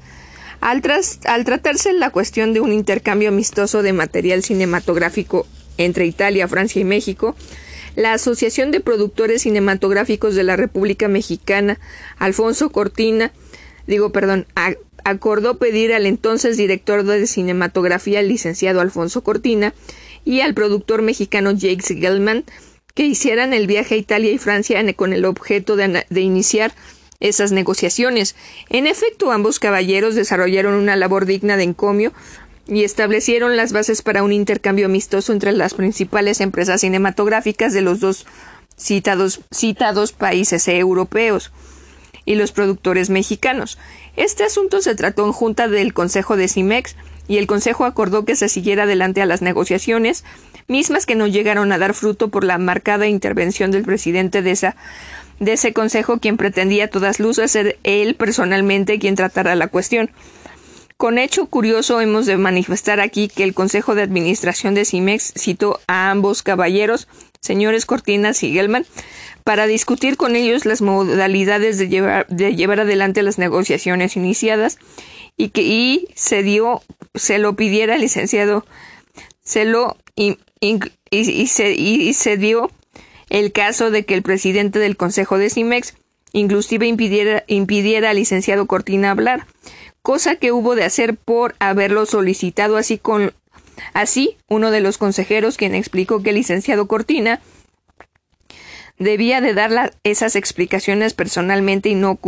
Al, al tratarse la cuestión de un intercambio amistoso de material cinematográfico entre Italia, Francia y México, la Asociación de Productores Cinematográficos de la República Mexicana, Alfonso Cortina, digo, perdón, acordó pedir al entonces director de cinematografía, el licenciado Alfonso Cortina, y al productor mexicano Jake Gelman que hicieran el viaje a Italia y Francia con el objeto de, de iniciar esas negociaciones. En efecto, ambos caballeros desarrollaron una labor digna de encomio, y establecieron las bases para un intercambio amistoso entre las principales empresas cinematográficas de los dos citados, citados países europeos y los productores mexicanos. Este asunto se trató en junta del Consejo de CIMEX y el Consejo acordó que se siguiera adelante a las negociaciones, mismas que no llegaron a dar fruto por la marcada intervención del presidente de, esa, de ese Consejo, quien pretendía a todas luces ser él personalmente quien tratara la cuestión. Con hecho curioso hemos de manifestar aquí que el Consejo de Administración de CIMEX citó a ambos caballeros, señores Cortinas y Gelman, para discutir con ellos las modalidades de llevar, de llevar adelante las negociaciones iniciadas y que y se dio, se lo pidiera al licenciado, se lo y, se, y se dio el caso de que el presidente del Consejo de CIMEX inclusive impidiera, impidiera al licenciado Cortina hablar cosa que hubo de hacer por haberlo solicitado así con así uno de los consejeros quien explicó que el licenciado Cortina debía de dar esas explicaciones personalmente y no,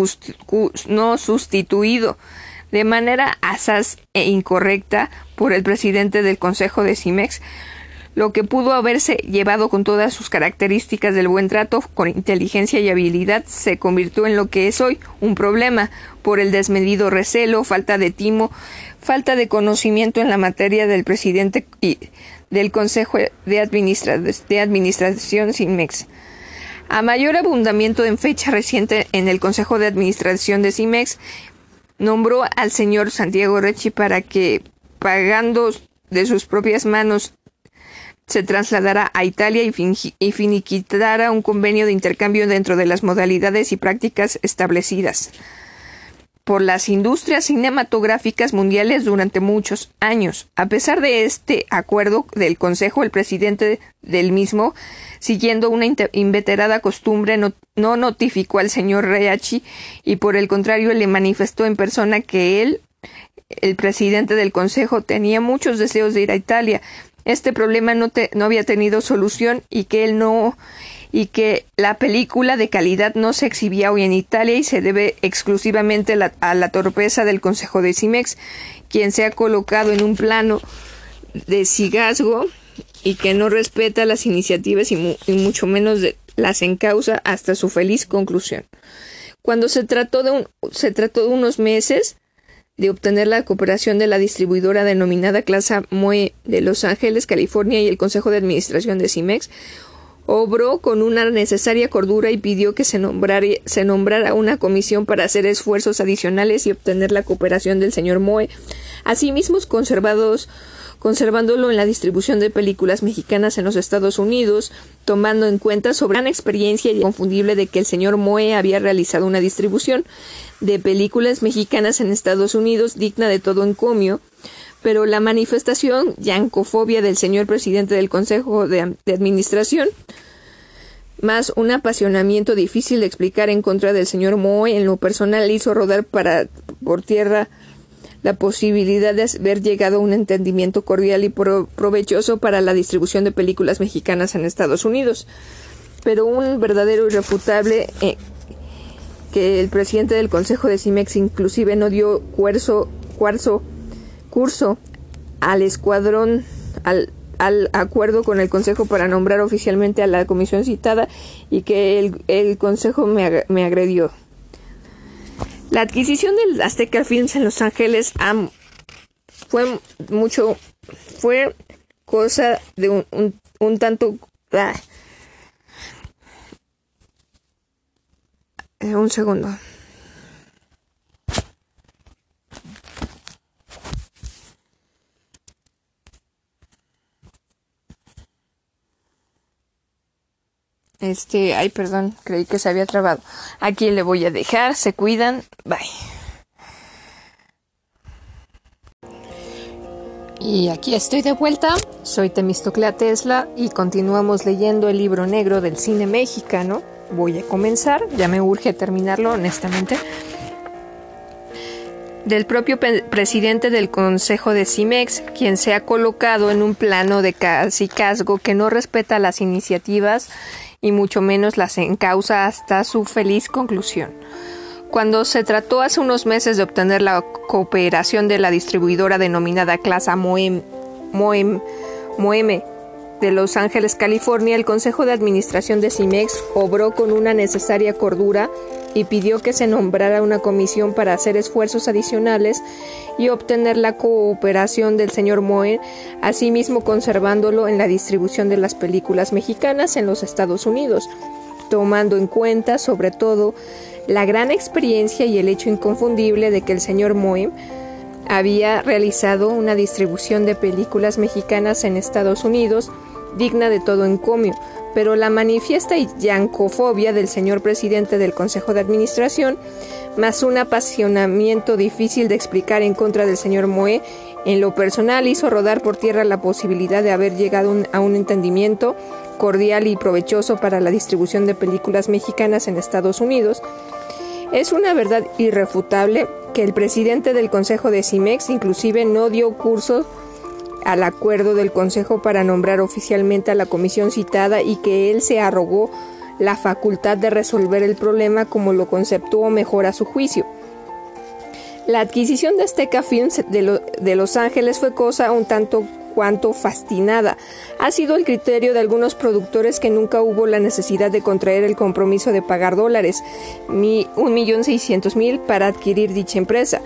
no sustituido de manera asaz e incorrecta por el presidente del Consejo de CIMEX, lo que pudo haberse llevado con todas sus características del buen trato, con inteligencia y habilidad, se convirtió en lo que es hoy, un problema, por el desmedido recelo, falta de timo, falta de conocimiento en la materia del presidente y del Consejo de, Administración CIMEX. A mayor abundamiento en fecha reciente en el Consejo de Administración de CIMEX, nombró al señor Santiago Rechi para que, pagando de sus propias manos se trasladara a Italia y, finiquitara un convenio de intercambio dentro de las modalidades y prácticas establecidas por las industrias cinematográficas mundiales durante muchos años. A pesar de este acuerdo del Consejo, el presidente del mismo, siguiendo una inveterada costumbre, no, no notificó al señor Reachi y por el contrario le manifestó en persona que él, el presidente del Consejo, tenía muchos deseos de ir a Italia, este problema no, no había tenido solución y que él no y que la película de calidad no se exhibía hoy en Italia y se debe exclusivamente a la torpeza del Consejo de CIMEX, quien se ha colocado en un plano de sigazgo y que no respeta las iniciativas y, y mucho menos de, las encausa hasta su feliz conclusión. Cuando se trató de un, se trató de unos meses de obtener la cooperación de la distribuidora denominada Clasa Moe de Los Ángeles, California y el Consejo de Administración de CIMEX, obró con una necesaria cordura y pidió que se nombrara, se nombrara, una comisión para hacer esfuerzos adicionales y obtener la cooperación del señor Moe. Asimismo, conservados conservándolo en la distribución de películas mexicanas en los Estados Unidos, tomando en cuenta su gran experiencia inconfundible de que el señor Moe había realizado una distribución de películas mexicanas en Estados Unidos digna de todo encomio, pero la manifestación yancofobia del señor presidente del Consejo de, Administración, más un apasionamiento difícil de explicar en contra del señor Moe, en lo personal hizo rodar para por tierra la posibilidad de haber llegado a un entendimiento cordial y provechoso para la distribución de películas mexicanas en Estados Unidos. Pero un verdadero irrefutable eh, que el presidente del Consejo de CIMEX inclusive no dio cuerzo, cuarzo, curso al escuadrón, al, al acuerdo con el Consejo para nombrar oficialmente a la comisión citada y que el, el Consejo me, me agredió. La adquisición del Azteca Films en Los Ángeles fue mucho, fue cosa de un, un, tanto... Ah, eh, un segundo. Este, ay, perdón, creí que se había trabado. Aquí le voy a dejar, se cuidan, bye. Y aquí estoy de vuelta, soy Temistoclea Tesla y continuamos leyendo el libro negro del cine mexicano. Voy a comenzar, ya me urge terminarlo honestamente. Del propio presidente del Consejo de CIMEX, quien se ha colocado en un plano de casicazgo que no respeta las iniciativas y mucho menos las encausa hasta su feliz conclusión. Cuando se trató hace unos meses de obtener la cooperación de la distribuidora denominada Clasa Moem, Moem, Moeme de Los Ángeles, California, el Consejo de Administración de CIMEX obró con una necesaria cordura y pidió que se nombrara una comisión para hacer esfuerzos adicionales y obtener la cooperación del señor Moe, asimismo conservándolo en la distribución de las películas mexicanas en los Estados Unidos, tomando en cuenta sobre todo la gran experiencia y el hecho inconfundible de que el señor Moe había realizado una distribución de películas mexicanas en Estados Unidos digna de todo encomio, pero la manifiesta yancofobia del señor presidente del Consejo de Administración, más un apasionamiento difícil de explicar en contra del señor Moe, en lo personal hizo rodar por tierra la posibilidad de haber llegado a un entendimiento cordial y provechoso para la distribución de películas mexicanas en Estados Unidos. Es una verdad irrefutable que el presidente del Consejo de CIMEX inclusive no dio curso al acuerdo del Consejo para nombrar oficialmente a la comisión citada y que él se arrogó la facultad de resolver el problema como lo conceptuó mejor a su juicio. La adquisición de Azteca Films de, de Los Ángeles fue cosa un tanto cuanto fascinada. Ha sido el criterio de algunos productores que nunca hubo la necesidad de contraer el compromiso de pagar dólares, un millón seiscientos mil para adquirir dicha empresa.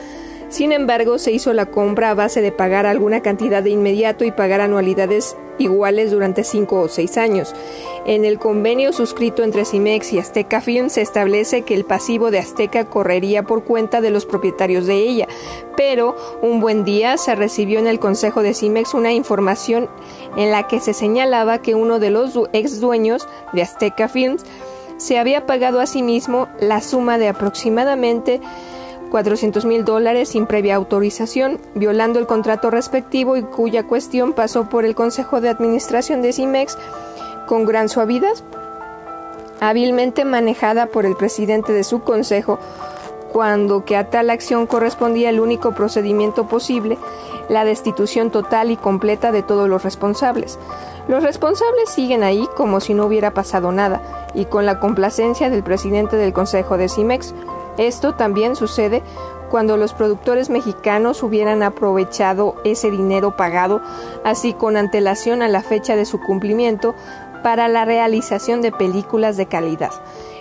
Sin embargo, se hizo la compra a base de pagar alguna cantidad de inmediato y pagar anualidades iguales durante cinco o seis años. En el convenio suscrito entre Cimex y Azteca Film se establece que el pasivo de Azteca correría por cuenta de los propietarios de ella, pero un buen día se recibió en el Consejo de Cimex una información en la que se señalaba que uno de los ex dueños de Azteca Films se había pagado a sí mismo la suma de aproximadamente 400 mil dólares sin previa autorización, violando el contrato respectivo y cuya cuestión pasó por el Consejo de Administración de CIMEX con gran suavidad, hábilmente manejada por el presidente de su consejo, cuando que a tal acción correspondía el único procedimiento posible, la destitución total y completa de todos los responsables. Los responsables siguen ahí como si no hubiera pasado nada, y con la complacencia del presidente del Consejo de CIMEX, esto también sucede cuando los productores mexicanos hubieran aprovechado ese dinero pagado, así con antelación a la fecha de su cumplimiento, para la realización de películas de calidad.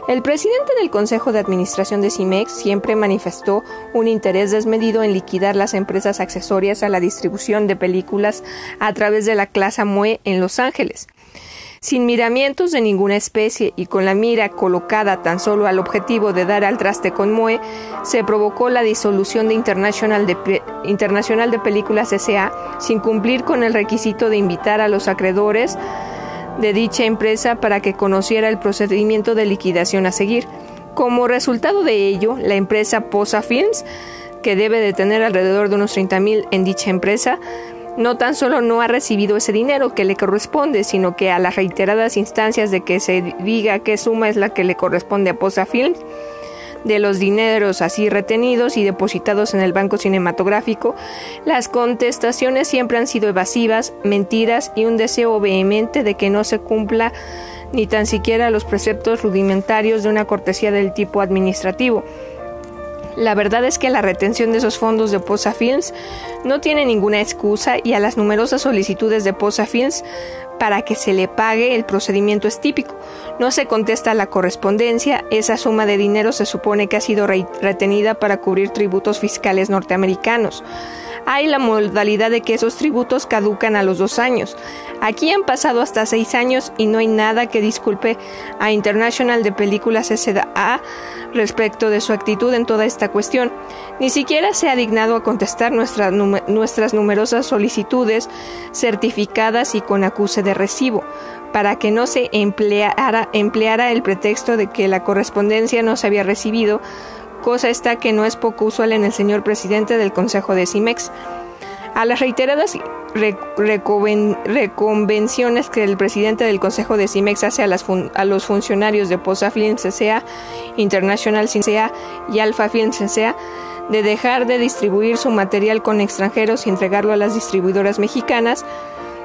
El presidente del Consejo de Administración de CIMEX siempre manifestó un interés desmedido en liquidar las empresas accesorias a la distribución de películas a través de la clase MUE en Los Ángeles. Sin miramientos de ninguna especie y con la mira colocada tan solo al objetivo de dar al traste con MUE, se provocó la disolución de International de, Internacional de Películas S.A. sin cumplir con el requisito de invitar a los acreedores de dicha empresa para que conociera el procedimiento de liquidación a seguir. Como resultado de ello, la empresa Posa Films, que debe de tener alrededor de unos 30 mil en dicha empresa, no tan solo no ha recibido ese dinero que le corresponde, sino que a las reiteradas instancias de que se diga qué suma es la que le corresponde a Posa Film, de los dineros así retenidos y depositados en el banco cinematográfico, las contestaciones siempre han sido evasivas, mentiras y un deseo vehemente de que no se cumpla ni tan siquiera los preceptos rudimentarios de una cortesía del tipo administrativo. La verdad es que la retención de esos fondos de Posa Films no tiene ninguna excusa y a las numerosas solicitudes de Posa Films para que se le pague el procedimiento es típico. No se contesta la correspondencia, esa suma de dinero se supone que ha sido retenida para cubrir tributos fiscales norteamericanos hay la modalidad de que esos tributos caducan a los dos años. Aquí han pasado hasta seis años y no hay nada que disculpe a International de Películas S.A. respecto de su actitud en toda esta cuestión. Ni siquiera se ha dignado a contestar nuestras numerosas solicitudes certificadas y con acuse de recibo para que no se empleara, empleara el pretexto de que la correspondencia no se había recibido cosa está que no es poco usual en el señor presidente del Consejo de CIMEX. A las reiteradas reconvenciones que el presidente del Consejo de CIMEX hace a, los funcionarios de Posa Films S.A., International S.A. y Alpha Films S.A., de dejar de distribuir su material con extranjeros y entregarlo a las distribuidoras mexicanas,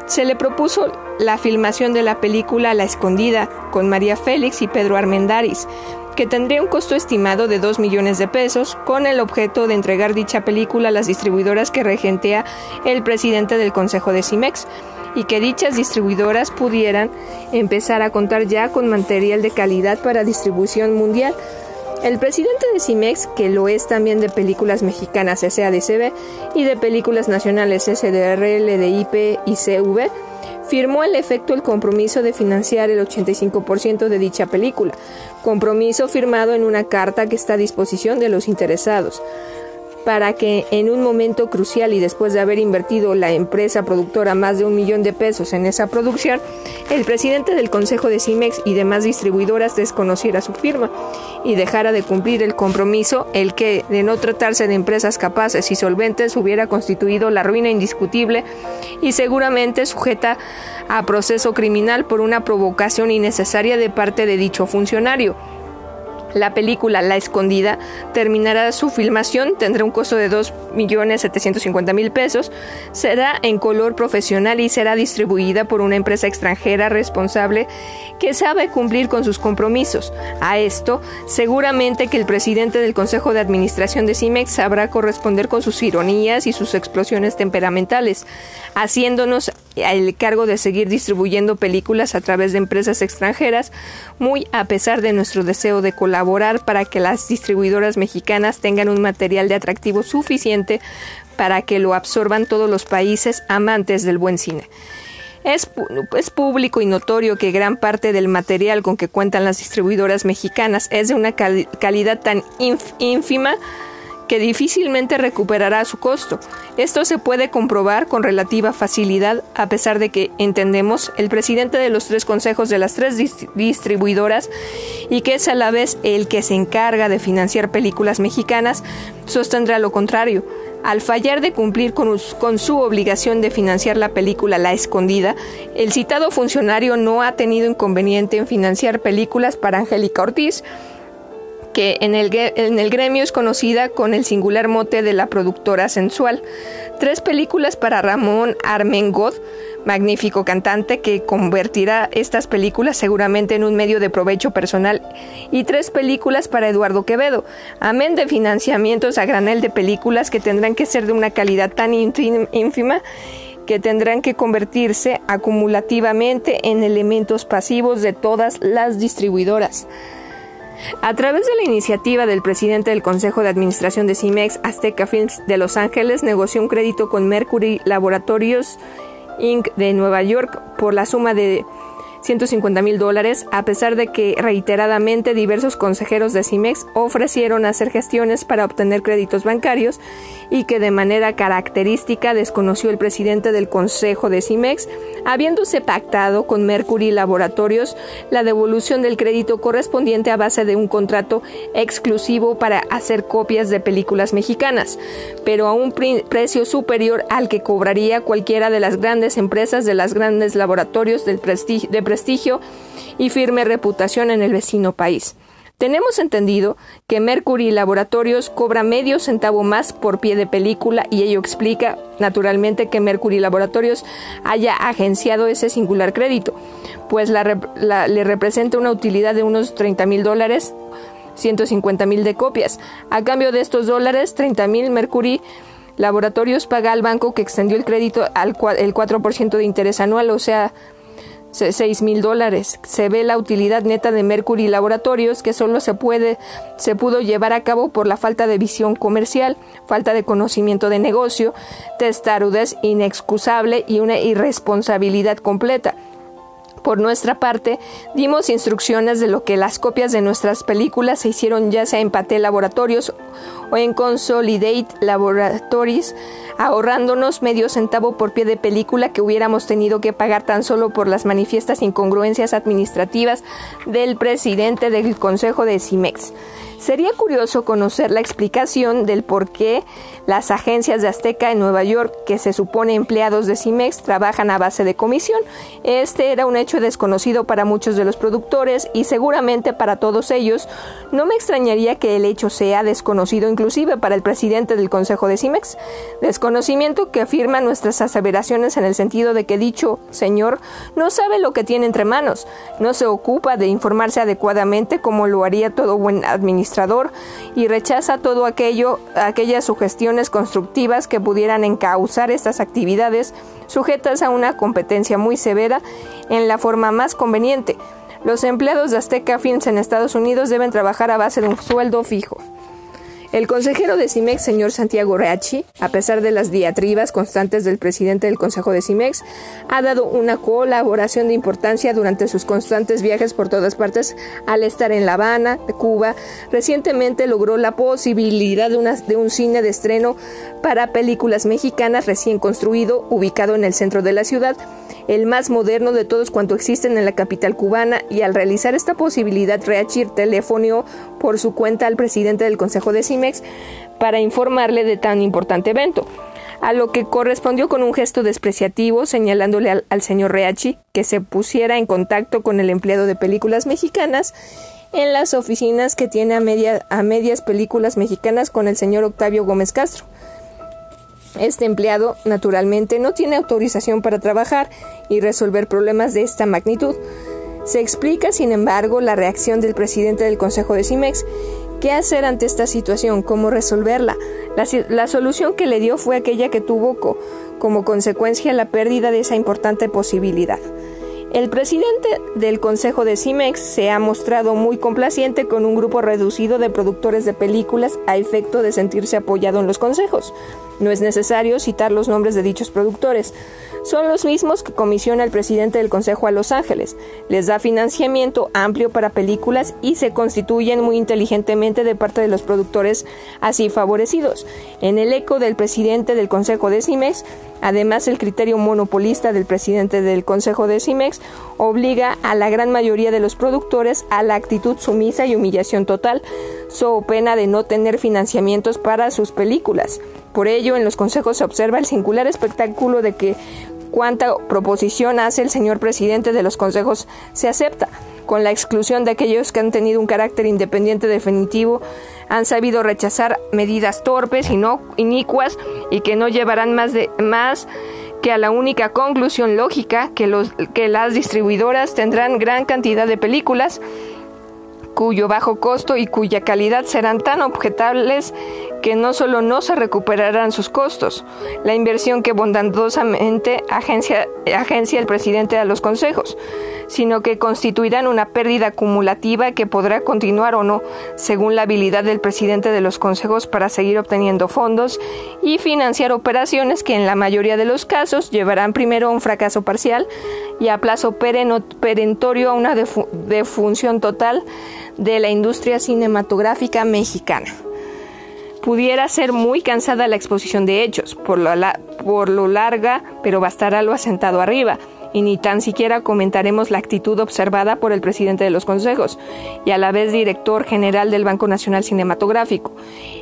se le propuso la filmación de la película La Escondida con María Félix y Pedro Armendáriz, que tendría un costo estimado de 2 millones de pesos, con el objeto de entregar dicha película a las distribuidoras que regentea el presidente del Consejo de CIMEX y que dichas distribuidoras pudieran empezar a contar ya con material de calidad para distribución mundial. El presidente de CIMEX, que lo es también de películas mexicanas SADCB y de películas nacionales SDRL, IP y CV, firmó al efecto el compromiso de financiar el 85% de dicha película, compromiso firmado en una carta que está a disposición de los interesados para que en un momento crucial y después de haber invertido la empresa productora más de un millón de pesos en esa producción, el presidente del Consejo de CIMEX y demás distribuidoras desconociera su firma y dejara de cumplir el compromiso, el que, de no tratarse de empresas capaces y solventes, hubiera constituido la ruina indiscutible y seguramente sujeta a proceso criminal por una provocación innecesaria de parte de dicho funcionario. La película La Escondida terminará su filmación, tendrá un costo de 2.750.000 pesos, será en color profesional y será distribuida por una empresa extranjera responsable que sabe cumplir con sus compromisos. A esto, seguramente que el presidente del Consejo de Administración de CIMEX sabrá corresponder con sus ironías y sus explosiones temperamentales, haciéndonos el cargo de seguir distribuyendo películas a través de empresas extranjeras, muy a pesar de nuestro deseo de colaborar para que las distribuidoras mexicanas tengan un material de atractivo suficiente para que lo absorban todos los países amantes del buen cine. Es, público y notorio que gran parte del material con que cuentan las distribuidoras mexicanas es de una calidad tan ínfima que difícilmente recuperará su costo. Esto se puede comprobar con relativa facilidad, a pesar de que, entendemos, el presidente de los tres consejos de las tres distribuidoras, y que es a la vez el que se encarga de financiar películas mexicanas, sostendrá lo contrario. Al fallar de cumplir con, con, su obligación de financiar la película La Escondida, el citado funcionario no ha tenido inconveniente en financiar películas para Angélica Ortiz, que en el, en el gremio es conocida con el singular mote de la productora sensual. Tres películas para Ramón Armengod, magnífico cantante que convertirá estas películas seguramente en un medio de provecho personal, y tres películas para Eduardo Quevedo, amén de financiamientos a granel de películas que tendrán que ser de una calidad tan ínfima que tendrán que convertirse acumulativamente en elementos pasivos de todas las distribuidoras. A través de la iniciativa del presidente del Consejo de Administración de CIMEX, Azteca Films de Los Ángeles negoció un crédito con Mercury Laboratorios Inc. de Nueva York por la suma de 150 mil dólares, a pesar de que reiteradamente diversos consejeros de CIMEX ofrecieron hacer gestiones para obtener créditos bancarios y que de manera característica desconoció el presidente del Consejo de CIMEX, habiéndose pactado con Mercury Laboratorios la devolución del crédito correspondiente a base de un contrato exclusivo para hacer copias de películas mexicanas, pero a un precio superior al que cobraría cualquiera de las grandes empresas de las grandes laboratorios del de prestigio y firme reputación en el vecino país. Tenemos entendido que Mercury Laboratorios cobra medio centavo más por pie de película y ello explica naturalmente que Mercury Laboratorios haya agenciado ese singular crédito, pues le representa una utilidad de unos 30 mil dólares, 150 mil de copias. A cambio de estos dólares, 30 mil Mercury Laboratorios paga al banco que extendió el crédito al el 4% de interés anual, o sea, 6 mil dólares. Se ve la utilidad neta de Mercury Laboratorios que solo se puede, se pudo llevar a cabo por la falta de visión comercial, falta de conocimiento de negocio, testarudez inexcusable y una irresponsabilidad completa. Por nuestra parte, dimos instrucciones de lo que las copias de nuestras películas se hicieron ya sea en Paté Laboratorios o en Consolidate Laboratories, ahorrándonos medio centavo por pie de película que hubiéramos tenido que pagar tan solo por las manifiestas incongruencias administrativas del presidente del Consejo de CIMEX. Sería curioso conocer la explicación del por qué las agencias de Azteca en Nueva York, que se supone empleados de CIMEX, trabajan a base de comisión. Este era un hecho desconocido para muchos de los productores y seguramente para todos ellos. No me extrañaría que el hecho sea desconocido inclusive para el presidente del Consejo de CIMEX. Desconocimiento que afirma nuestras aseveraciones en el sentido de que dicho señor no sabe lo que tiene entre manos, no se ocupa de informarse adecuadamente como lo haría todo buen administrador y rechaza todo aquello, aquellas sugestiones constructivas que pudieran encauzar estas actividades sujetas a una competencia muy severa en la forma más conveniente. Los empleados de Azteca Films en Estados Unidos deben trabajar a base de un sueldo fijo. El consejero de CIMEX, señor Santiago Reachi, a pesar de las diatribas constantes del presidente del Consejo de CIMEX, ha dado una colaboración de importancia durante sus constantes viajes por todas partes al estar en La Habana, Cuba. Recientemente logró la posibilidad de, de un cine de estreno para películas mexicanas recién construido, ubicado en el centro de la ciudad el más moderno de todos cuanto existen en la capital cubana, y al realizar esta posibilidad, Reachir telefoneó por su cuenta al presidente del Consejo de CIMEX para informarle de tan importante evento a lo que correspondió con un gesto despreciativo señalándole al, señor Reachi que se pusiera en contacto con el empleado de películas mexicanas en las oficinas que tiene a, media, a medias películas mexicanas con el señor Octavio Gómez Castro. Este empleado, naturalmente, no tiene autorización para trabajar y resolver problemas de esta magnitud. Se explica, sin embargo, la reacción del presidente del Consejo de CIMEX. ¿Qué hacer ante esta situación? ¿Cómo resolverla? La, solución que le dio fue aquella que tuvo como consecuencia la pérdida de esa importante posibilidad. El presidente del Consejo de CIMEX se ha mostrado muy complaciente con un grupo reducido de productores de películas a efecto de sentirse apoyado en los consejos. No es necesario citar los nombres de dichos productores. Son los mismos que comisiona el presidente del Consejo a Los Ángeles. Les da financiamiento amplio para películas y se constituyen muy inteligentemente de parte de los productores así favorecidos. En el eco del presidente del Consejo de CIMEX, además el criterio monopolista del presidente del Consejo de CIMEX obliga a la gran mayoría de los productores a la actitud sumisa y humillación total, so pena de no tener financiamientos para sus películas. Por ello, en los consejos se observa el singular espectáculo de que cuanta proposición hace el señor presidente de los consejos se acepta, con la exclusión de aquellos que han tenido un carácter independiente definitivo, han sabido rechazar medidas torpes y no inicuas y que no llevarán más de más que a la única conclusión lógica que, los, que las distribuidoras tendrán gran cantidad de películas cuyo bajo costo y cuya calidad serán tan objetables que no solo no se recuperarán sus costos, la inversión que bondadosamente agencia, agencia el presidente a los consejos, sino que constituirán una pérdida acumulativa que podrá continuar o no, según la habilidad del presidente de los consejos para seguir obteniendo fondos y financiar operaciones que en la mayoría de los casos llevarán primero a un fracaso parcial y a plazo perentorio a una defunción total de la industria cinematográfica mexicana. Pudiera ser muy cansada la exposición de hechos, por lo, por lo larga, pero bastará lo asentado arriba y ni tan siquiera comentaremos la actitud observada por el presidente de los consejos y a la vez director general del Banco Nacional Cinematográfico.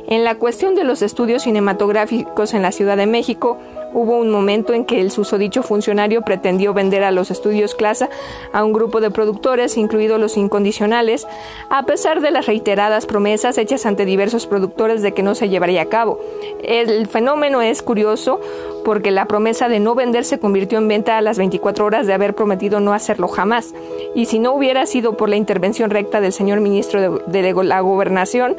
En la cuestión de los estudios cinematográficos en la Ciudad de México, Hubo un momento en que el susodicho funcionario pretendió vender a los estudios Clasa a un grupo de productores, incluidos los incondicionales, a pesar de las reiteradas promesas hechas ante diversos productores de que no se llevaría a cabo. El fenómeno es curioso porque la promesa de no vender se convirtió en venta a las 24 horas de haber prometido no hacerlo jamás. Y si no hubiera sido por la intervención recta del señor ministro de, la Gobernación,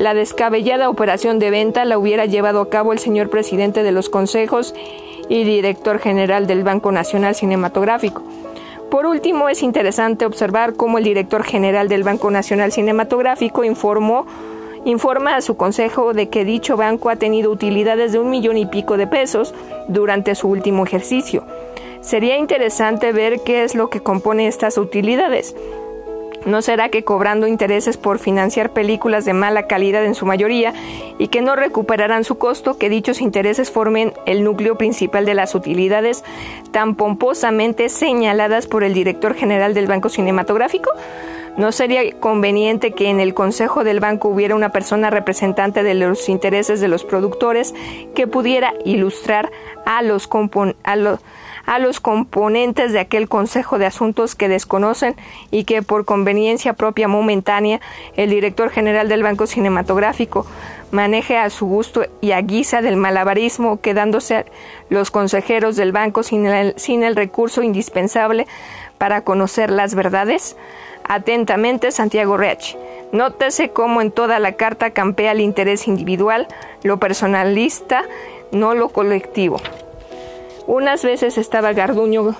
la descabellada operación de venta la hubiera llevado a cabo el señor presidente de los consejos y director general del Banco Nacional Cinematográfico. Por último, es interesante observar cómo el director general del Banco Nacional Cinematográfico informó informa a su consejo de que dicho banco ha tenido utilidades de un millón y pico de pesos durante su último ejercicio. Sería interesante ver qué es lo que compone estas utilidades. ¿No será que cobrando intereses por financiar películas de mala calidad en su mayoría y que no recuperarán su costo, que dichos intereses formen el núcleo principal de las utilidades tan pomposamente señaladas por el director general del Banco Cinematográfico? ¿No sería conveniente que en el Consejo del Banco hubiera una persona representante de los intereses de los productores que pudiera ilustrar a los, a los componentes de aquel Consejo de Asuntos que desconocen y que por conveniencia propia momentánea el director general del Banco Cinematográfico maneje a su gusto y a guisa del malabarismo, quedándose los consejeros del banco sin el, sin el recurso indispensable para conocer las verdades? Atentamente, Santiago Reach. Nótese cómo en toda la carta campea el interés individual, lo personalista, no lo colectivo. Unas veces estaba Garduño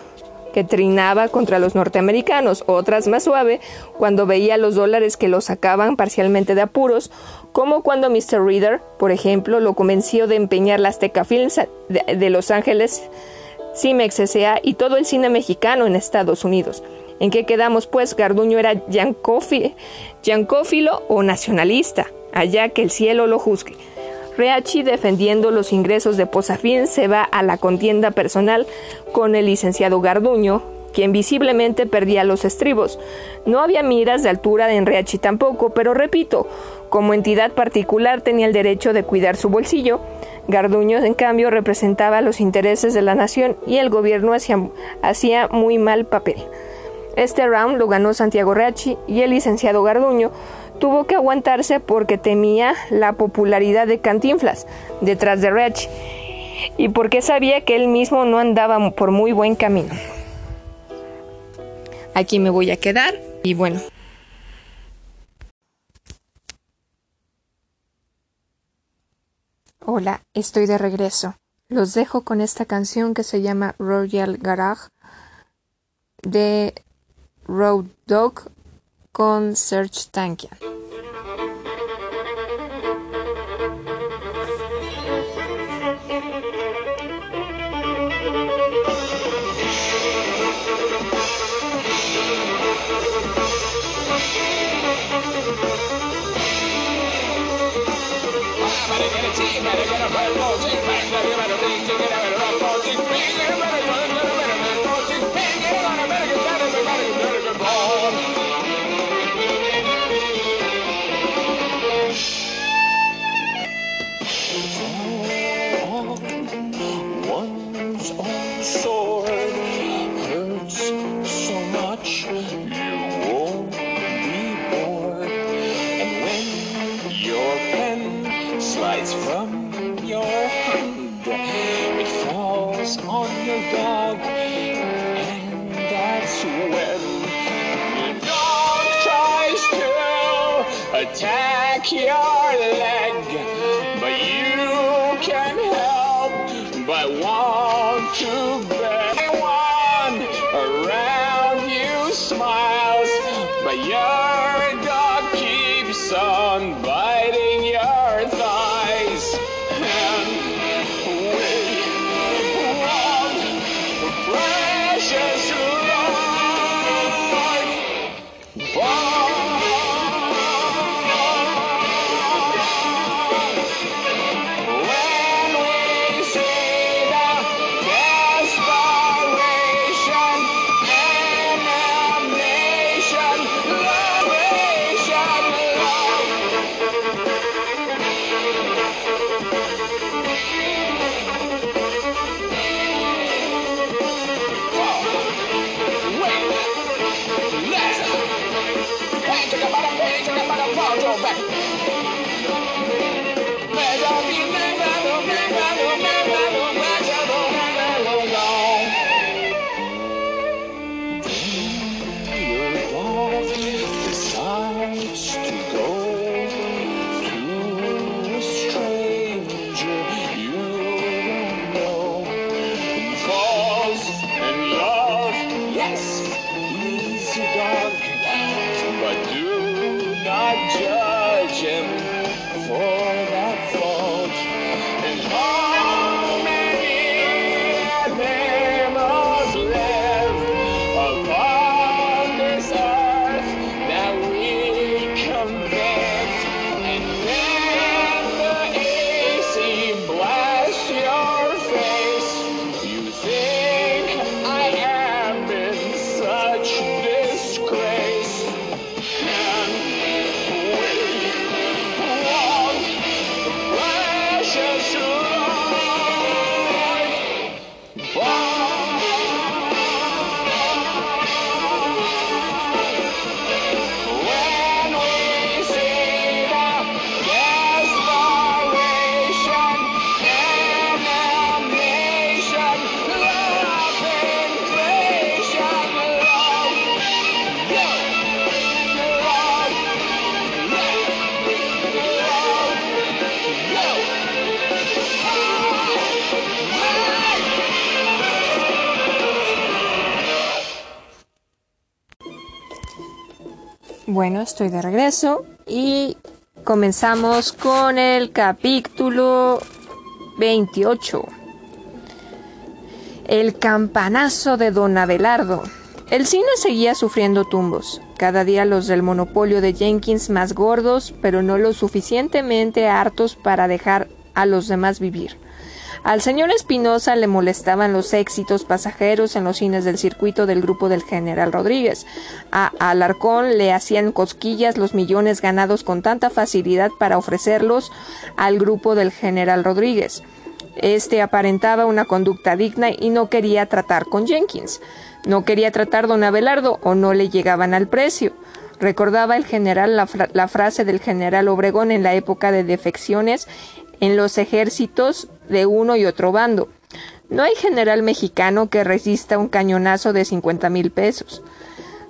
que trinaba contra los norteamericanos, otras más suave, cuando veía los dólares que lo sacaban parcialmente de apuros, como cuando Mr. Reader, por ejemplo, lo convenció de empeñar las Azteca Films de, Los Ángeles, Cimex S.A. y todo el cine mexicano en Estados Unidos. ¿En qué quedamos pues? Garduño era yancófilo o nacionalista, allá que el cielo lo juzgue. Reachi, defendiendo los ingresos de Posafín, se va a la contienda personal con el licenciado Garduño, quien visiblemente perdía los estribos. No había miras de altura en Reachi tampoco, pero repito, como entidad particular tenía el derecho de cuidar su bolsillo. Garduño, en cambio, representaba los intereses de la nación y el gobierno hacía muy mal papel. Este round lo ganó Santiago Reachi y el licenciado Garduño tuvo que aguantarse porque temía la popularidad de Cantinflas detrás de Reachi y porque sabía que él mismo no andaba por muy buen camino. Aquí me voy a quedar y bueno. Hola, estoy de regreso. Los dejo con esta canción que se llama Royal Garage de Road Dog con Serge Tankian. Bueno, estoy de regreso y comenzamos con el capítulo 28. El campanazo de Don Abelardo. El cine seguía sufriendo tumbos. Cada día los del monopolio de Jenkins más gordos, pero no lo suficientemente hartos para dejar a los demás vivir. Al señor Espinosa le molestaban los éxitos pasajeros en los cines del circuito del grupo del general Rodríguez. A Alarcón le hacían cosquillas los millones ganados con tanta facilidad para ofrecerlos al grupo del general Rodríguez. Este aparentaba una conducta digna y no quería tratar con Jenkins. No quería tratar don Abelardo o no le llegaban al precio. Recordaba el general la, la frase del general Obregón en la época de defecciones en los ejércitos de uno y otro bando. No hay general mexicano que resista un cañonazo de cincuenta mil pesos.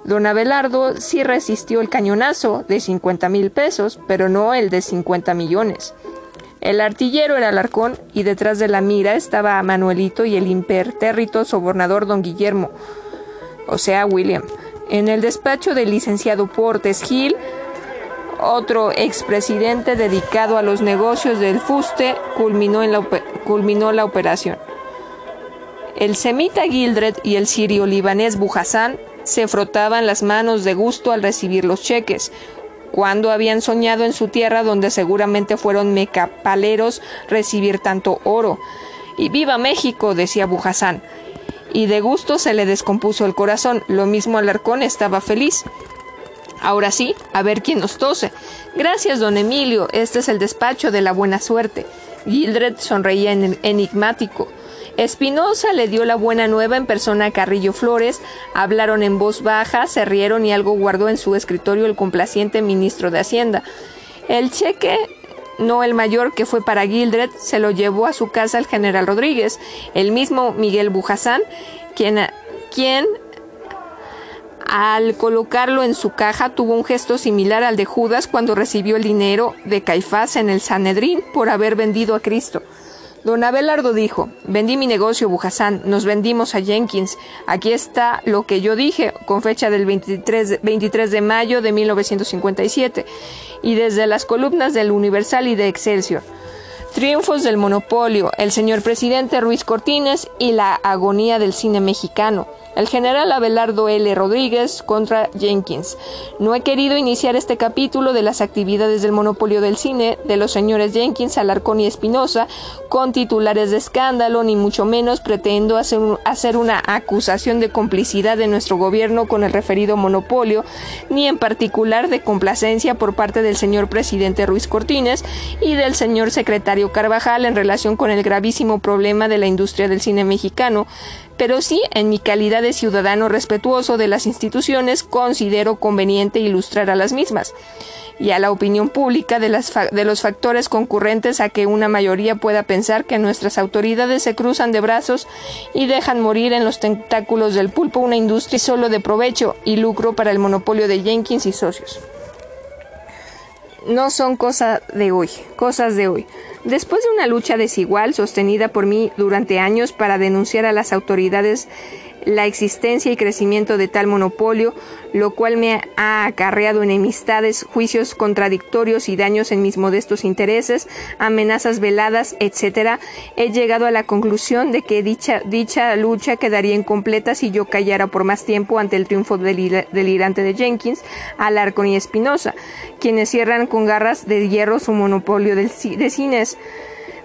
Don Abelardo sí resistió el cañonazo de cincuenta mil pesos, pero no el de cincuenta millones. El artillero era Alarcón y detrás de la mira estaba Manuelito y el impertérrito sobornador don Guillermo, o sea, William. En el despacho del licenciado Portes Gil, otro expresidente dedicado a los negocios del fuste, culminó, en la, culminó la operación. El semita Gildred y el sirio libanés Bujasán se frotaban las manos de gusto al recibir los cheques, cuando habían soñado en su tierra donde seguramente fueron mecapaleros recibir tanto oro. Y viva México, decía Bujasán. Y de gusto se le descompuso el corazón. Lo mismo Alarcón estaba feliz. Ahora sí, a ver quién nos tose. Gracias, don Emilio. Este es el despacho de la buena suerte. Gildred sonreía enigmático. Espinosa le dio la buena nueva en persona a Carrillo Flores, hablaron en voz baja, se rieron y algo guardó en su escritorio el complaciente ministro de Hacienda. El cheque, no el mayor que fue para Gildred, se lo llevó a su casa el general Rodríguez, el mismo Miguel Bujasán, quien, quien al colocarlo en su caja tuvo un gesto similar al de Judas cuando recibió el dinero de Caifás en el Sanedrín por haber vendido a Cristo. Don Abelardo dijo, vendí mi negocio, Bujasán, nos vendimos a Jenkins. Aquí está lo que yo dije, con fecha del 23, 23 de mayo de 1957, y desde las columnas del Universal y de Excelsior. Triunfos del monopolio, el señor presidente Ruiz Cortines y la agonía del cine mexicano el general Abelardo L. Rodríguez contra Jenkins. No he querido iniciar este capítulo de las actividades del monopolio del cine de los señores Jenkins, Alarcón y Espinosa con titulares de escándalo, ni mucho menos pretendo hacer, hacer una acusación de complicidad de nuestro gobierno con el referido monopolio, ni en particular de complacencia por parte del señor presidente Ruiz Cortines y del señor secretario Carvajal en relación con el gravísimo problema de la industria del cine mexicano, pero sí en mi calidad de ciudadano respetuoso de las instituciones considero conveniente ilustrar a las mismas y a la opinión pública de, las de, los factores concurrentes a que una mayoría pueda pensar que nuestras autoridades se cruzan de brazos y dejan morir en los tentáculos del pulpo una industria solo de provecho y lucro para el monopolio de Jenkins y socios. No son cosas de hoy, cosas de hoy. Después de una lucha desigual sostenida por mí durante años para denunciar a las autoridades la existencia y crecimiento de tal monopolio, lo cual me ha acarreado enemistades, juicios contradictorios y daños en mis modestos intereses, amenazas veladas, etc., he llegado a la conclusión de que dicha, dicha lucha quedaría incompleta si yo callara por más tiempo ante el triunfo delirante de Jenkins, Alarcón y Espinosa, quienes cierran con garras de hierro su monopolio de cines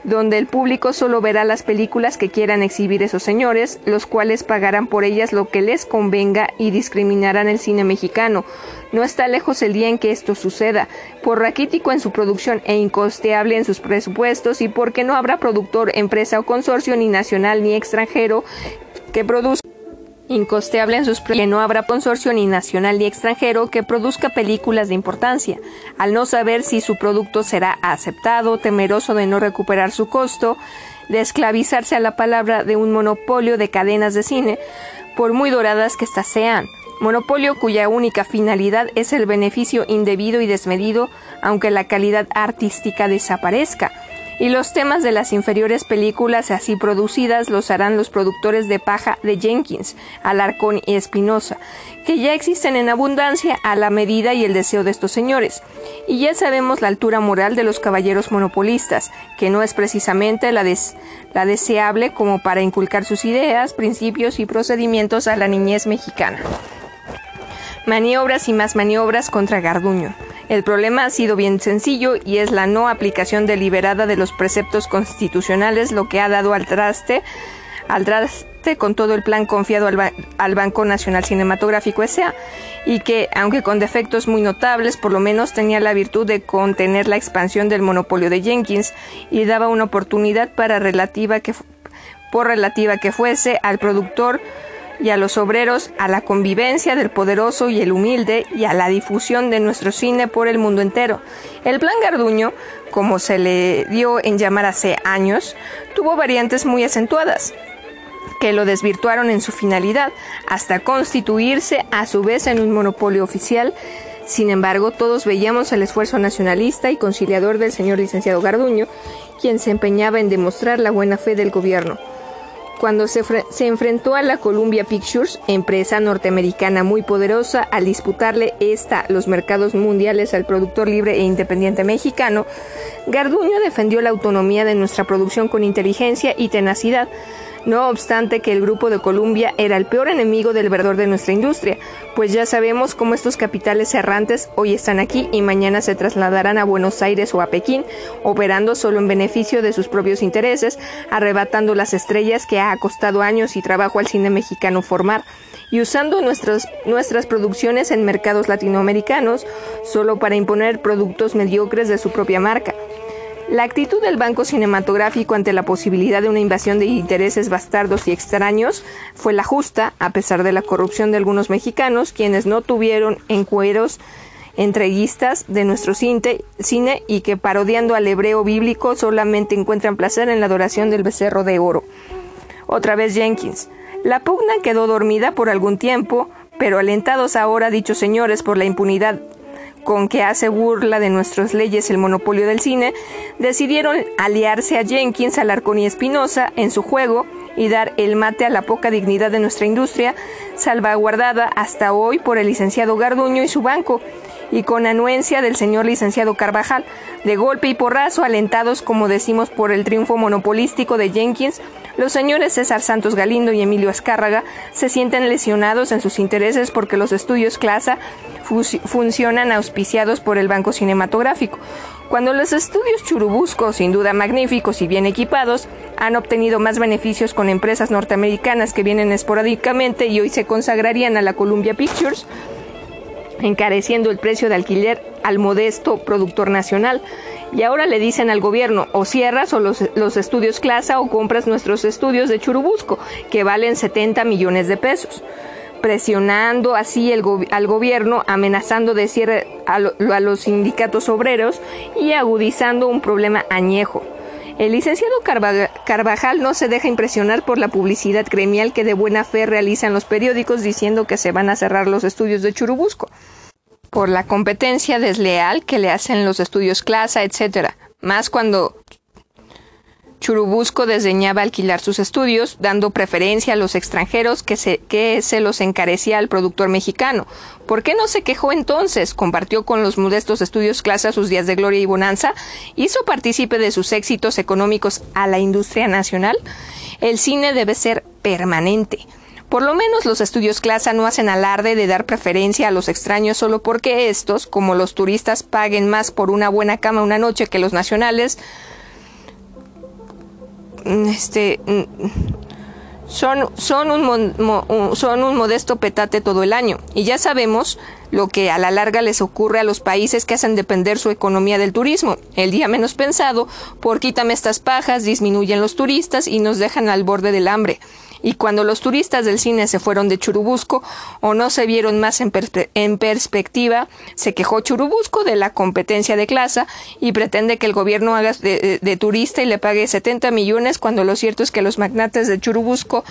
donde el público solo verá las películas que quieran exhibir esos señores, los cuales pagarán por ellas lo que les convenga y discriminarán el cine mexicano. No está lejos el día en que esto suceda, por raquítico en su producción e incosteable en sus presupuestos y porque no habrá productor, empresa o consorcio ni nacional ni extranjero que produzca incosteable en sus que no habrá consorcio ni nacional ni extranjero que produzca películas de importancia, al no saber si su producto será aceptado, temeroso de no recuperar su costo, de esclavizarse a la palabra de un monopolio de cadenas de cine, por muy doradas que éstas sean, monopolio cuya única finalidad es el beneficio indebido y desmedido, aunque la calidad artística desaparezca y los temas de las inferiores películas así producidas los harán los productores de paja de Jenkins, Alarcón y Espinosa, que ya existen en abundancia a la medida y el deseo de estos señores. Y ya sabemos la altura moral de los caballeros monopolistas, que no es precisamente la, la deseable como para inculcar sus ideas, principios y procedimientos a la niñez mexicana. Maniobras y más maniobras contra Garduño. El problema ha sido bien sencillo y es la no aplicación deliberada de los preceptos constitucionales lo que ha dado al traste, al traste con todo el plan confiado al, Banco Nacional Cinematográfico S.A. y que, aunque con defectos muy notables, por lo menos tenía la virtud de contener la expansión del monopolio de Jenkins y daba una oportunidad para relativa que, por relativa que fuese al productor y a los obreros a la convivencia del poderoso y el humilde y a la difusión de nuestro cine por el mundo entero. El plan Garduño, como se le dio en llamar hace años, tuvo variantes muy acentuadas que lo desvirtuaron en su finalidad, hasta constituirse a su vez en un monopolio oficial. Sin embargo, todos veíamos el esfuerzo nacionalista y conciliador del señor licenciado Garduño, quien se empeñaba en demostrar la buena fe del gobierno cuando se, enfrentó a la Columbia Pictures, empresa norteamericana muy poderosa, al disputarle esta los mercados mundiales al productor libre e independiente mexicano, Garduño defendió la autonomía de nuestra producción con inteligencia y tenacidad, no obstante que el grupo de Columbia era el peor enemigo del verdor de nuestra industria, pues ya sabemos cómo estos capitales errantes hoy están aquí y mañana se trasladarán a Buenos Aires o a Pekín, operando solo en beneficio de sus propios intereses, arrebatando las estrellas que ha costado años y trabajo al cine mexicano formar y usando nuestras, nuestras producciones en mercados latinoamericanos solo para imponer productos mediocres de su propia marca. La actitud del Banco Cinematográfico ante la posibilidad de una invasión de intereses bastardos y extraños fue la justa, a pesar de la corrupción de algunos mexicanos, quienes no tuvieron encueros entreguistas de nuestro cine y que parodiando al hebreo bíblico solamente encuentran placer en la adoración del becerro de oro. Otra vez Jenkins. La pugna quedó dormida por algún tiempo, pero alentados ahora dichos señores por la impunidad con que hace burla de nuestras leyes el monopolio del cine, decidieron aliarse a Jenkins, Alarcón y Espinosa en su juego y dar el mate a la poca dignidad de nuestra industria, salvaguardada hasta hoy por el licenciado Garduño y su banco, y con anuencia del señor licenciado Carvajal, de golpe y porrazo, alentados, como decimos, por el triunfo monopolístico de Jenkins, los señores César Santos Galindo y Emilio Azcárraga se sienten lesionados en sus intereses porque los estudios Clasa funcionan auspiciados por el Banco Cinematográfico. Cuando los estudios Churubusco, sin duda magníficos y bien equipados, han obtenido más beneficios con empresas norteamericanas que vienen esporádicamente y hoy se consagrarían a la Columbia Pictures, encareciendo el precio de alquiler al modesto productor nacional. Y ahora le dicen al gobierno, o cierras o los, los estudios Clasa o compras nuestros estudios de Churubusco, que valen 70 millones de pesos presionando así al gobierno, amenazando de cierre a los sindicatos obreros y agudizando un problema añejo. El licenciado Carvajal no se deja impresionar por la publicidad gremial que de buena fe realizan los periódicos diciendo que se van a cerrar los estudios de Churubusco, por la competencia desleal que le hacen los estudios Clasa, etc. Más cuando Churubusco desdeñaba alquilar sus estudios, dando preferencia a los extranjeros que se, que se los encarecía al productor mexicano. ¿Por qué no se quejó entonces? Compartió con los modestos estudios clase sus días de gloria y bonanza, hizo partícipe de sus éxitos económicos a la industria nacional. El cine debe ser permanente. Por lo menos los estudios clase no hacen alarde de dar preferencia a los extraños solo porque estos, como los turistas, paguen más por una buena cama una noche que los nacionales, este son, son, un, son un modesto petate todo el año y ya sabemos lo que a la larga les ocurre a los países que hacen depender su economía del turismo. El día menos pensado, por quítame estas pajas, disminuyen los turistas y nos dejan al borde del hambre y cuando los turistas del cine se fueron de Churubusco o no se vieron más en, perspectiva, se quejó Churubusco de la competencia de clase y pretende que el gobierno haga de, turista y le pague 70 millones cuando lo cierto es que los magnates de Churubusco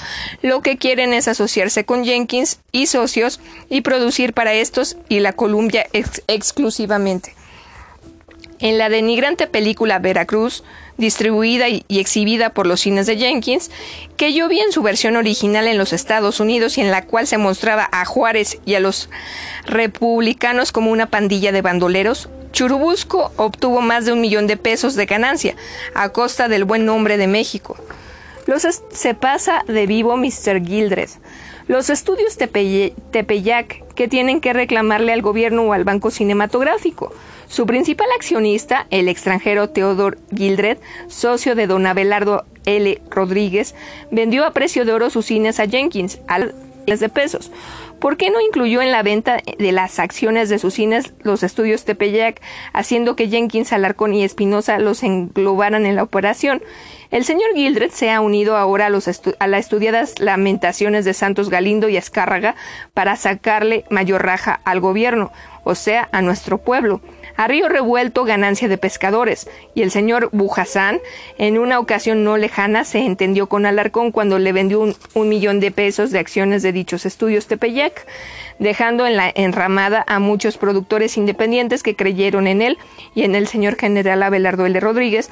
lo que quieren es asociarse con Jenkins y socios y producir para estos y la Columbia exclusivamente. En la denigrante película Veracruz, distribuida y, exhibida por los cines de Jenkins, que yo vi en su versión original en los Estados Unidos y en la cual se mostraba a Juárez y a los republicanos como una pandilla de bandoleros, Churubusco obtuvo más de un millón de pesos de ganancia a costa del buen nombre de México. Los se pasa de vivo Mr. Gildred. Los estudios Tepeyac que tienen que reclamarle al gobierno o al banco cinematográfico. Su principal accionista, el extranjero Theodore Gildred, socio de don Abelardo L. Rodríguez, vendió a precio de oro sus cines a Jenkins, a de pesos. ¿Por qué no incluyó en la venta de las acciones de sus cines los estudios Tepeyac, haciendo que Jenkins, Alarcón y Espinosa los englobaran en la operación? El señor Gildred se ha unido ahora a, los a las estudiadas lamentaciones de Santos Galindo y Escárraga para sacarle mayor raja al gobierno, o sea, a nuestro pueblo. A río revuelto ganancia de pescadores, y el señor Bujasán, en una ocasión no lejana, se entendió con Alarcón cuando le vendió un, millón de pesos de acciones de dichos estudios Tepeyac, dejando en la enramada a muchos productores independientes que creyeron en él y en el señor general Abelardo L. Rodríguez,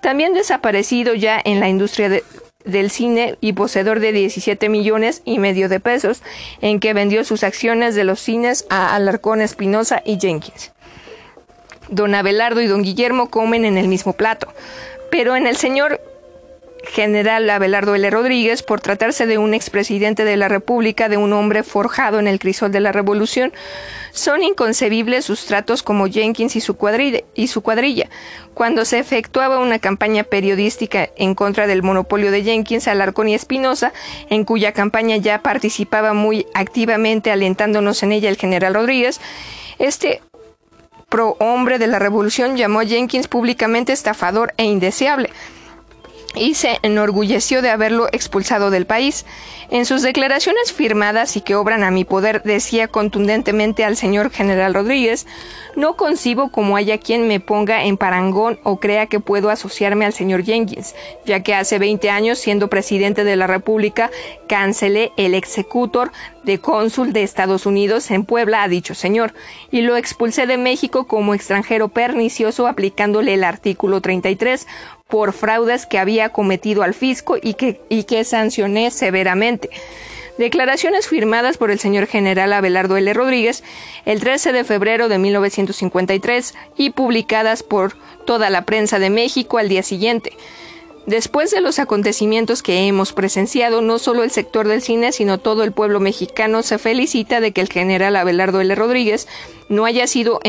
también desaparecido ya en la industria del cine y poseedor de 17 millones y medio de pesos, en que vendió sus acciones de los cines a Alarcón Espinosa y Jenkins. Don Abelardo y don Guillermo comen en el mismo plato, pero en el señor general Abelardo L. Rodríguez, por tratarse de un expresidente de la República, de un hombre forjado en el crisol de la Revolución, son inconcebibles sus tratos como Jenkins y su, cuadrilla. Cuando se efectuaba una campaña periodística en contra del monopolio de Jenkins, Alarcón y Espinosa, en cuya campaña ya participaba muy activamente alentándonos en ella el general Rodríguez, este pro hombre de la revolución llamó a Jenkins públicamente estafador e indeseable y se enorgulleció de haberlo expulsado del país. En sus declaraciones firmadas y que obran a mi poder decía contundentemente al señor general Rodríguez no concibo como haya quien me ponga en parangón o crea que puedo asociarme al señor Jenkins, ya que hace 20 años, siendo presidente de la República, cancelé el executor de cónsul de Estados Unidos en Puebla a dicho señor, y lo expulsé de México como extranjero pernicioso aplicándole el artículo 33 por fraudes que había cometido al fisco y que, y que sancioné severamente. Declaraciones firmadas por el señor general Abelardo L. Rodríguez el 13 de febrero de 1953 y publicadas por toda la prensa de México al día siguiente. Después de los acontecimientos que hemos presenciado, no solo el sector del cine, sino todo el pueblo mexicano se felicita de que el general Abelardo L. Rodríguez no haya sido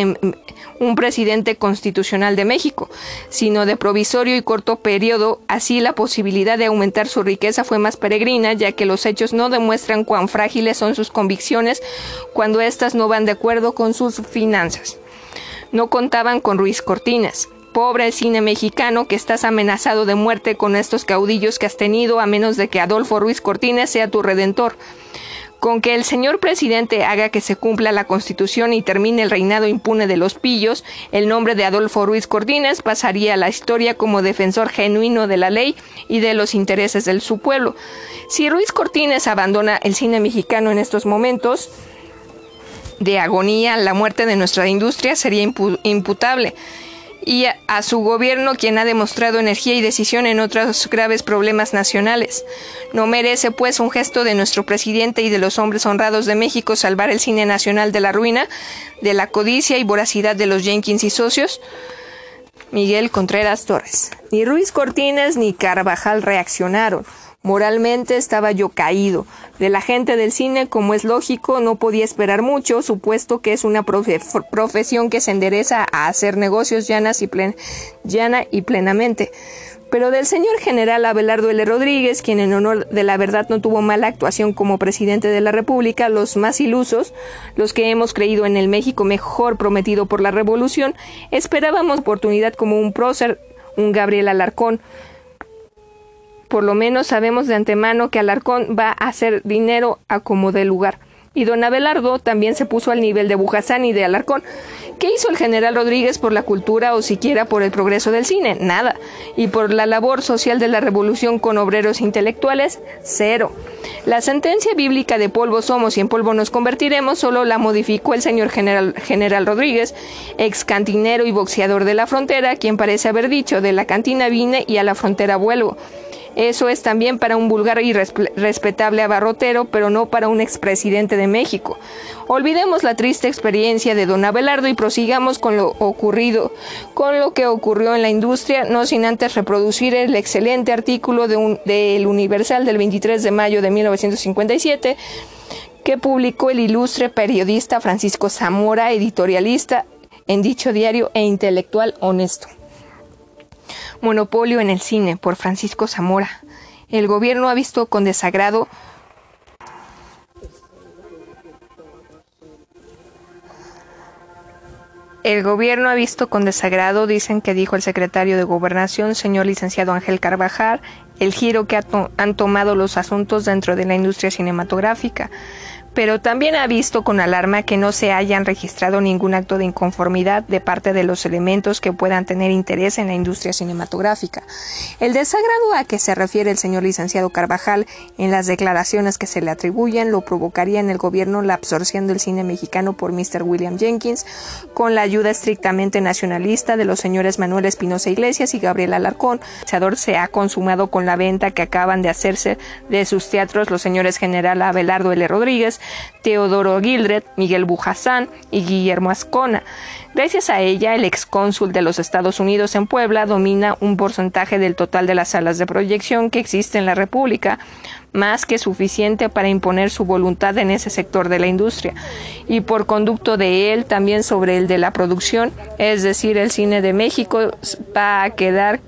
un presidente constitucional de México, sino de provisorio y corto periodo, así la posibilidad de aumentar su riqueza fue más peregrina, ya que los hechos no demuestran cuán frágiles son sus convicciones cuando éstas no van de acuerdo con sus finanzas. No contaban con Ruiz Cortines, pobre cine mexicano que estás amenazado de muerte con estos caudillos que has tenido a menos de que Adolfo Ruiz Cortines sea tu redentor. Con que el señor presidente haga que se cumpla la constitución y termine el reinado impune de los pillos, el nombre de Adolfo Ruiz Cortines pasaría a la historia como defensor genuino de la ley y de los intereses de su pueblo. Si Ruiz Cortines abandona el cine mexicano en estos momentos, de agonía, la muerte de nuestra industria sería imputable y a su gobierno quien ha demostrado energía y decisión en otros graves problemas nacionales. ¿No merece, pues, un gesto de nuestro presidente y de los hombres honrados de México salvar el cine nacional de la ruina, de la codicia y voracidad de los Jenkins y socios? Miguel Contreras Torres. Ni Ruiz Cortines ni Carvajal reaccionaron. Moralmente estaba yo caído. De la gente del cine, como es lógico, no podía esperar mucho, supuesto que es una profesión que se endereza a hacer negocios y llana y plenamente. Pero del señor general Abelardo L. Rodríguez, quien en honor de la verdad no tuvo mala actuación como presidente de la República, los más ilusos, los que hemos creído en el México mejor prometido por la Revolución, esperábamos oportunidad como un prócer, un Gabriel Alarcón, por lo menos sabemos de antemano que Alarcón va a hacer dinero a como de lugar. Y don Abelardo también se puso al nivel de Bujasán y de Alarcón. ¿Qué hizo el general Rodríguez por la cultura o siquiera por el progreso del cine? Nada. Y por la labor social de la revolución con obreros intelectuales? Cero. La sentencia bíblica de polvo somos y en polvo nos convertiremos solo la modificó el señor general, general Rodríguez, ex cantinero y boxeador de la frontera, quien parece haber dicho de la cantina vine y a la frontera vuelvo. Eso es también para un vulgar y respetable abarrotero, pero no para un expresidente de México. Olvidemos la triste experiencia de don Abelardo y prosigamos con lo ocurrido, con lo que ocurrió en la industria, no sin antes reproducir el excelente artículo de del Universal del 23 de mayo de 1957 que publicó el ilustre periodista Francisco Zamora, editorialista en dicho diario e intelectual honesto. Monopolio en el cine por Francisco Zamora. El gobierno ha visto con desagrado El gobierno ha visto con desagrado, dicen que dijo el secretario de Gobernación, señor licenciado Ángel Carvajal, el giro que han tomado los asuntos dentro de la industria cinematográfica pero también ha visto con alarma que no se hayan registrado ningún acto de inconformidad de parte de los elementos que puedan tener interés en la industria cinematográfica. El desagrado a que se refiere el señor licenciado Carvajal en las declaraciones que se le atribuyen lo provocaría en el gobierno la absorción del cine mexicano por Mr. William Jenkins, con la ayuda estrictamente nacionalista de los señores Manuel Espinosa Iglesias y Gabriel Alarcón. El se ha consumado con la venta que acaban de hacerse de sus teatros los señores general Abelardo L. Rodríguez, Teodoro Gildred, Miguel Bujasán y Guillermo Ascona. Gracias a ella, el excónsul de los Estados Unidos en Puebla domina un porcentaje del total de las salas de proyección que existe en la República, más que suficiente para imponer su voluntad en ese sector de la industria, y por conducto de él también sobre el de la producción, es decir, el cine de México va a quedar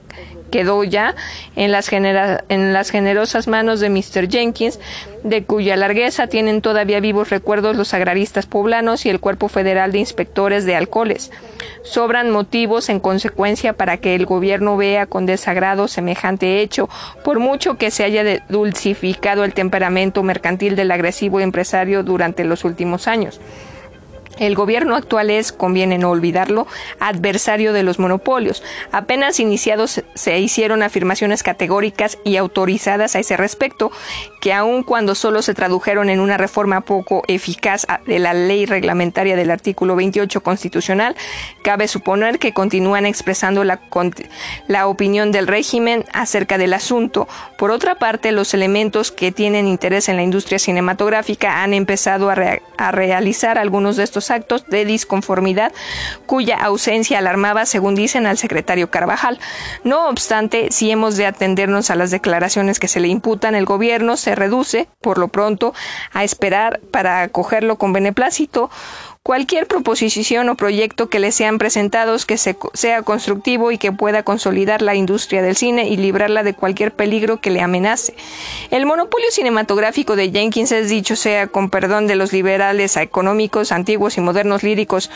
quedó ya en las, en las generosas manos de Mr. Jenkins, de cuya largueza tienen todavía vivos recuerdos los agraristas poblanos y el Cuerpo Federal de Inspectores de Alcoholes. Sobran motivos en consecuencia para que el gobierno vea con desagrado semejante hecho, por mucho que se haya dulcificado el temperamento mercantil del agresivo empresario durante los últimos años. El gobierno actual es, conviene no olvidarlo, adversario de los monopolios. Apenas iniciados se hicieron afirmaciones categóricas y autorizadas a ese respecto, que aun cuando solo se tradujeron en una reforma poco eficaz de la ley reglamentaria del artículo 28 constitucional, cabe suponer que continúan expresando la, opinión del régimen acerca del asunto. Por otra parte, los elementos que tienen interés en la industria cinematográfica han empezado a, a realizar algunos de estos actos de disconformidad cuya ausencia alarmaba, según dicen, al secretario Carvajal. No obstante, si hemos de atendernos a las declaraciones que se le imputan, el gobierno se reduce, por lo pronto, a esperar para acogerlo con beneplácito cualquier proposición o proyecto que le sean presentados que sea constructivo y que pueda consolidar la industria del cine y librarla de cualquier peligro que le amenace. El monopolio cinematográfico de Jenkins es dicho sea con perdón de los liberales económicos, antiguos y modernos líricos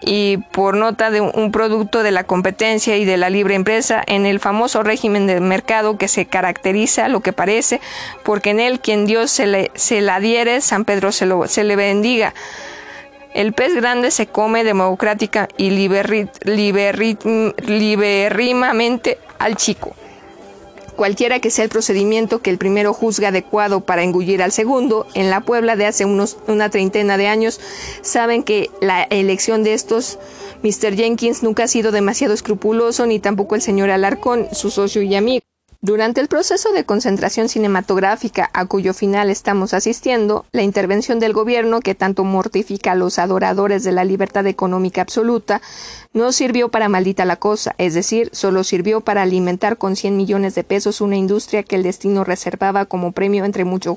y por nota de un producto de la competencia y de la libre empresa en el famoso régimen de mercado que se caracteriza, lo que parece, porque en él quien Dios se, le, se la diere, San Pedro se, lo, se le bendiga. El pez grande se come democrática y liberrimamente al chico. Cualquiera que sea el procedimiento que el primero juzga adecuado para engullir al segundo, en la Puebla de hace unos, una treintena de años, saben que la elección de estos Mr. Jenkins nunca ha sido demasiado escrupuloso, ni tampoco el señor Alarcón, su socio y amigo. Durante el proceso de concentración cinematográfica a cuyo final estamos asistiendo, la intervención del gobierno, que tanto mortifica a los adoradores de la libertad económica absoluta, no sirvió para maldita la cosa, es decir, solo sirvió para alimentar con 100 millones de pesos una industria que el destino reservaba como premio entre, mucho,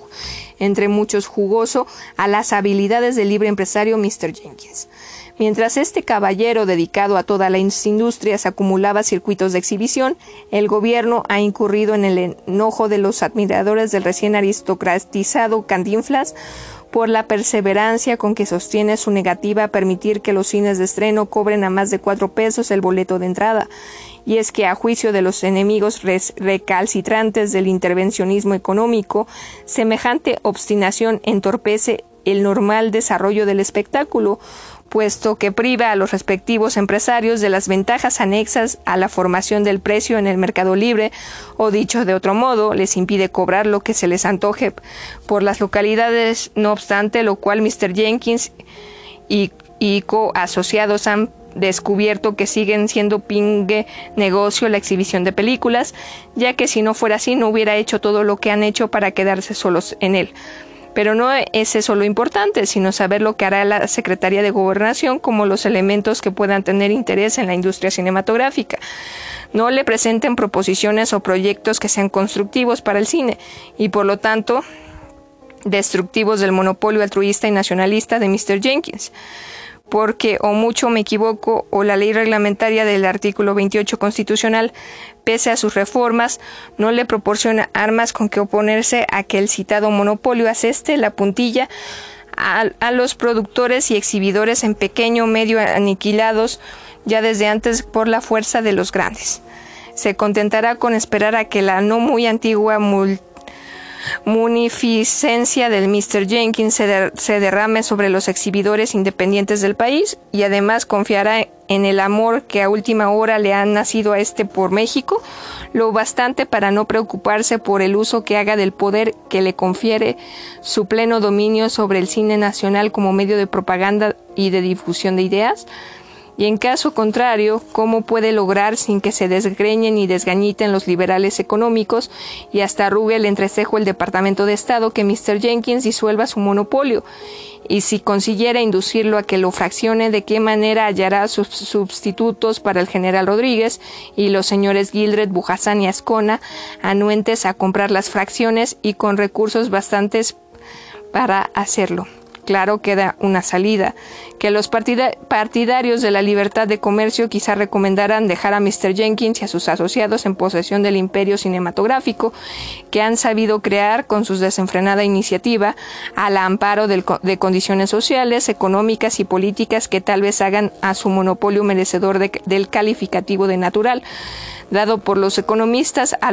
entre muchos jugoso a las habilidades del libre empresario Mr. Jenkins. Mientras este caballero dedicado a todas las industrias acumulaba circuitos de exhibición, el gobierno ha incurrido en el enojo de los admiradores del recién aristocratizado Cantinflas por la perseverancia con que sostiene su negativa a permitir que los cines de estreno cobren a más de cuatro pesos el boleto de entrada. Y es que a juicio de los enemigos recalcitrantes del intervencionismo económico, semejante obstinación entorpece el normal desarrollo del espectáculo, puesto que priva a los respectivos empresarios de las ventajas anexas a la formación del precio en el mercado libre, o dicho de otro modo, les impide cobrar lo que se les antoje por las localidades, no obstante, lo cual Mr. Jenkins y, y co-asociados han descubierto que siguen siendo pingue negocio la exhibición de películas, ya que si no fuera así no hubiera hecho todo lo que han hecho para quedarse solos en él. Pero no es eso lo importante, sino saber lo que hará la Secretaría de Gobernación como los elementos que puedan tener interés en la industria cinematográfica. No le presenten proposiciones o proyectos que sean constructivos para el cine y por lo tanto destructivos del monopolio altruista y nacionalista de Mr. Jenkins porque o mucho me equivoco o la ley reglamentaria del artículo 28 constitucional, pese a sus reformas, no le proporciona armas con que oponerse a que el citado monopolio aseste la puntilla a, los productores y exhibidores en pequeño medio aniquilados ya desde antes por la fuerza de los grandes. Se contentará con esperar a que la no muy antigua munificencia del Mr. Jenkins se, derrame sobre los exhibidores independientes del país y además confiará en el amor que a última hora le ha nacido a este por México, lo bastante para no preocuparse por el uso que haga del poder que le confiere su pleno dominio sobre el cine nacional como medio de propaganda y de difusión de ideas, y en caso contrario, cómo puede lograr sin que se desgreñen y desgañiten los liberales económicos y hasta arrugue el entrecejo el Departamento de Estado que Mr. Jenkins disuelva su monopolio y si consiguiera inducirlo a que lo fraccione, de qué manera hallará sus sustitutos para el general Rodríguez y los señores Gildred, Bujasán y Ascona, anuentes a comprar las fracciones y con recursos bastantes para hacerlo claro queda una salida, que los partidarios de la libertad de comercio quizá recomendaran dejar a Mr. Jenkins y a sus asociados en posesión del imperio cinematográfico que han sabido crear con su desenfrenada iniciativa al amparo de condiciones sociales, económicas y políticas que tal vez hagan a su monopolio merecedor del calificativo de natural, dado por los economistas a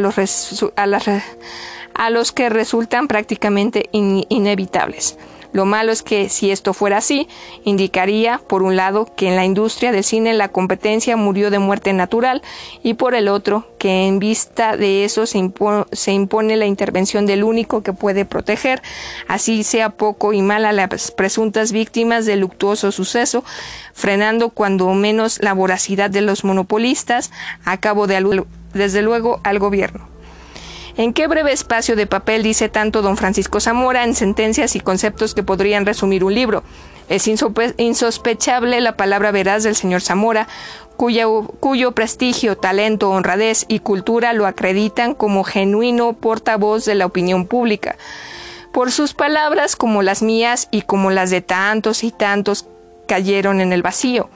los, que resultan prácticamente inevitables. Lo malo es que si esto fuera así, indicaría, por un lado, que en la industria del cine la competencia murió de muerte natural y por el otro, que en vista de eso se, impone la intervención del único que puede proteger, así sea poco y mal a las presuntas víctimas del luctuoso suceso, frenando cuando menos la voracidad de los monopolistas, a cabo de desde luego al gobierno. ¿En qué breve espacio de papel dice tanto don Francisco Zamora en sentencias y conceptos que podrían resumir un libro? Es insospechable la palabra veraz del señor Zamora, cuyo prestigio, talento, honradez y cultura lo acreditan como genuino portavoz de la opinión pública. Por sus palabras, como las mías y como las de tantos y tantos, cayeron en el vacío.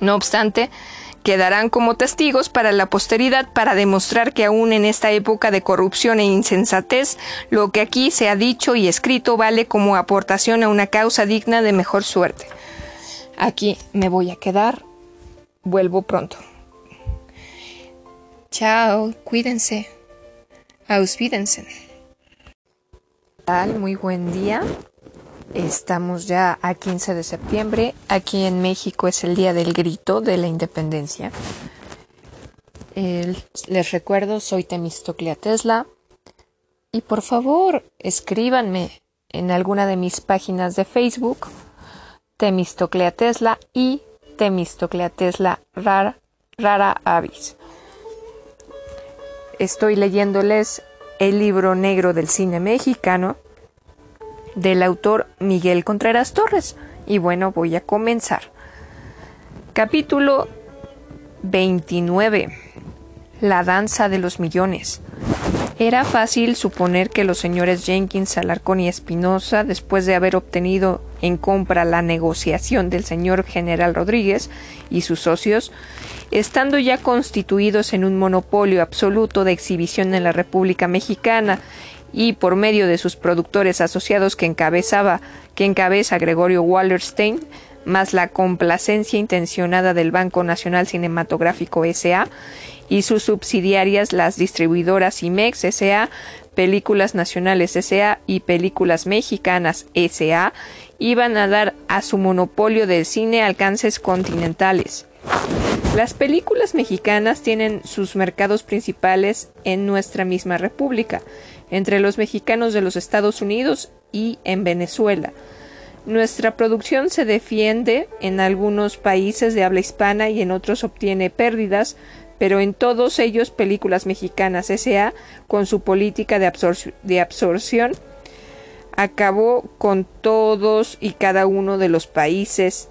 No obstante, quedarán como testigos para la posteridad para demostrar que aún en esta época de corrupción e insensatez, lo que aquí se ha dicho y escrito vale como aportación a una causa digna de mejor suerte. Aquí me voy a quedar. Vuelvo pronto. Chao, cuídense. Ausvídense. Muy buen día. Estamos ya a 15 de septiembre. Aquí en México es el día del grito de la independencia. les recuerdo, soy Temistoclea Tesla. Y por favor, escríbanme en alguna de mis páginas de Facebook, Temistoclea Tesla y Temistoclea Tesla Rara, Rara Avis. Estoy leyéndoles el libro negro del cine mexicano del autor Miguel Contreras Torres. Y bueno, voy a comenzar. Capítulo 29. La danza de los millones. Era fácil suponer que los señores Jenkins, Alarcón y Espinosa, después de haber obtenido en compra la negociación del señor general Rodríguez y sus socios, estando ya constituidos en un monopolio absoluto de exhibición en la República Mexicana y por medio de sus productores asociados que encabezaba, que encabeza Gregorio Wallerstein, más la complacencia intencionada del Banco Nacional Cinematográfico SA y sus subsidiarias las distribuidoras IMEX SA, Películas Nacionales SA y Películas Mexicanas SA iban a dar a su monopolio del cine alcances continentales. Las películas mexicanas tienen sus mercados principales en nuestra misma república, entre los mexicanos de los Estados Unidos y en Venezuela. Nuestra producción se defiende en algunos países de habla hispana y en otros obtiene pérdidas, pero en todos ellos películas mexicanas S.A. con su política de, absorción acabó con todos y cada uno de los países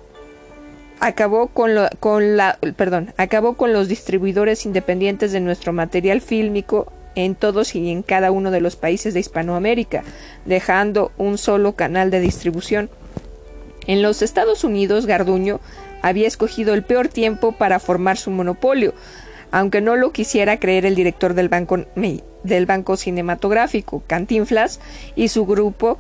acabó con, con la perdón acabó con los distribuidores independientes de nuestro material fílmico en todos y en cada uno de los países de Hispanoamérica, dejando un solo canal de distribución. En los Estados Unidos, Garduño había escogido el peor tiempo para formar su monopolio, aunque no lo quisiera creer el director del banco, del banco cinematográfico, Cantinflas, y su grupo,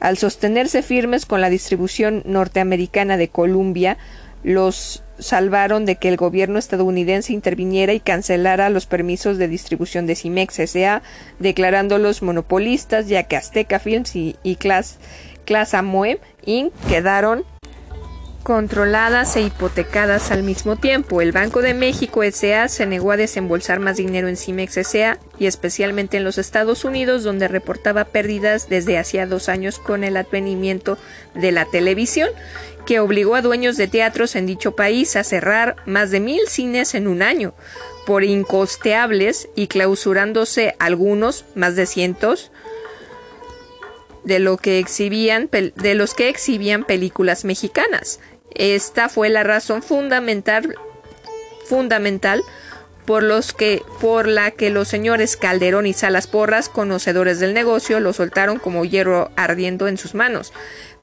al sostenerse firmes con la distribución norteamericana de Columbia, los salvaron de que el gobierno estadounidense interviniera y cancelara los permisos de distribución de Cimex S.A., declarándolos monopolistas, ya que Azteca Films y, y Class, Class Inc. quedaron controladas e hipotecadas al mismo tiempo. El Banco de México S.A. se negó a desembolsar más dinero en Cimex S.A. y especialmente en los Estados Unidos, donde reportaba pérdidas desde hacía dos años con el advenimiento de la televisión, que obligó a dueños de teatros en dicho país a cerrar más de mil cines en un año por incosteables y clausurándose algunos, más de cientos, de lo que exhibían de los que exhibían películas mexicanas. Esta fue la razón fundamental, fundamental por, la que los señores Calderón y Salas Porras, conocedores del negocio, lo soltaron como hierro ardiendo en sus manos,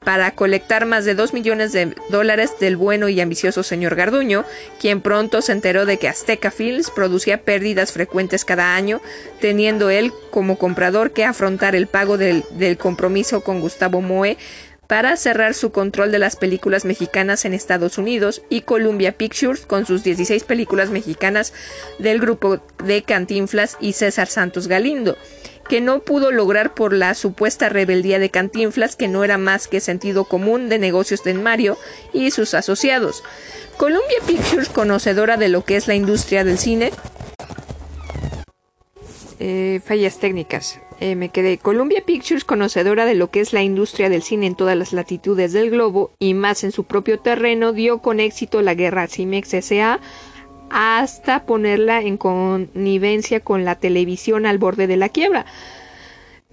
para colectar más de dos millones de dólares del bueno y ambicioso señor Garduño, quien pronto se enteró de que Azteca Films producía pérdidas frecuentes cada año, teniendo él como comprador que afrontar el pago del, del compromiso con Gustavo Moe para cerrar su control de las películas mexicanas en Estados Unidos y Columbia Pictures con sus 16 películas mexicanas del grupo de Cantinflas y César Santos Galindo, que no pudo lograr por la supuesta rebeldía de Cantinflas que no era más que sentido común de negocios de Mario y sus asociados. Columbia Pictures, conocedora de lo que es la industria del cine, eh, fallas técnicas. Eh, me quedé. Columbia Pictures, conocedora de lo que es la industria del cine en todas las latitudes del globo y más en su propio terreno, dio con éxito la guerra Cimex S.A. hasta ponerla en connivencia con la televisión al borde de la quiebra.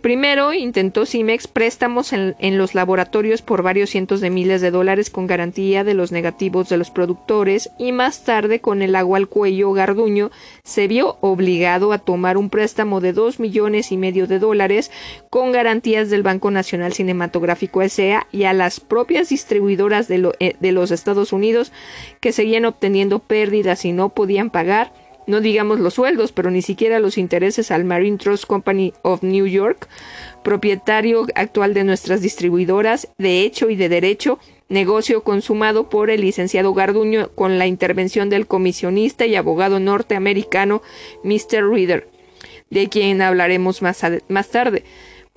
Primero intentó Cimex préstamos en, los laboratorios por varios cientos de miles de dólares con garantía de los negativos de los productores y más tarde con el agua al cuello Garduño se vio obligado a tomar un préstamo de dos millones y medio de dólares con garantías del Banco Nacional Cinematográfico S.A. y a las propias distribuidoras de, eh, de los Estados Unidos que seguían obteniendo pérdidas y no podían pagar no digamos los sueldos, pero ni siquiera los intereses al Marine Trust Company of New York, propietario actual de nuestras distribuidoras de hecho y de derecho, negocio consumado por el licenciado Garduño con la intervención del comisionista y abogado norteamericano Mr. Reader, de quien hablaremos más, más tarde.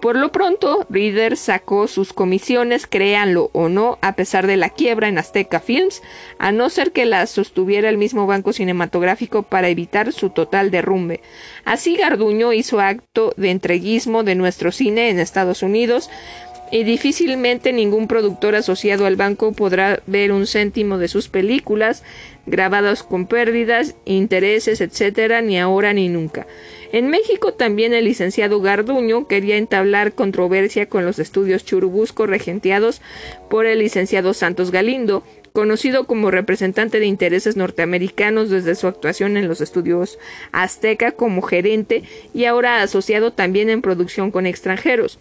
Por lo pronto, Reader sacó sus comisiones, créanlo o no, a pesar de la quiebra en Azteca Films, a no ser que las sostuviera el mismo banco cinematográfico para evitar su total derrumbe. Así Garduño hizo acto de entreguismo de nuestro cine en Estados Unidos, y difícilmente ningún productor asociado al banco podrá ver un céntimo de sus películas grabadas con pérdidas, intereses, etcétera, ni ahora ni nunca. En México también el licenciado Garduño quería entablar controversia con los estudios Churubusco regenteados por el licenciado Santos Galindo, conocido como representante de intereses norteamericanos desde su actuación en los estudios Azteca como gerente y ahora asociado también en producción con extranjeros.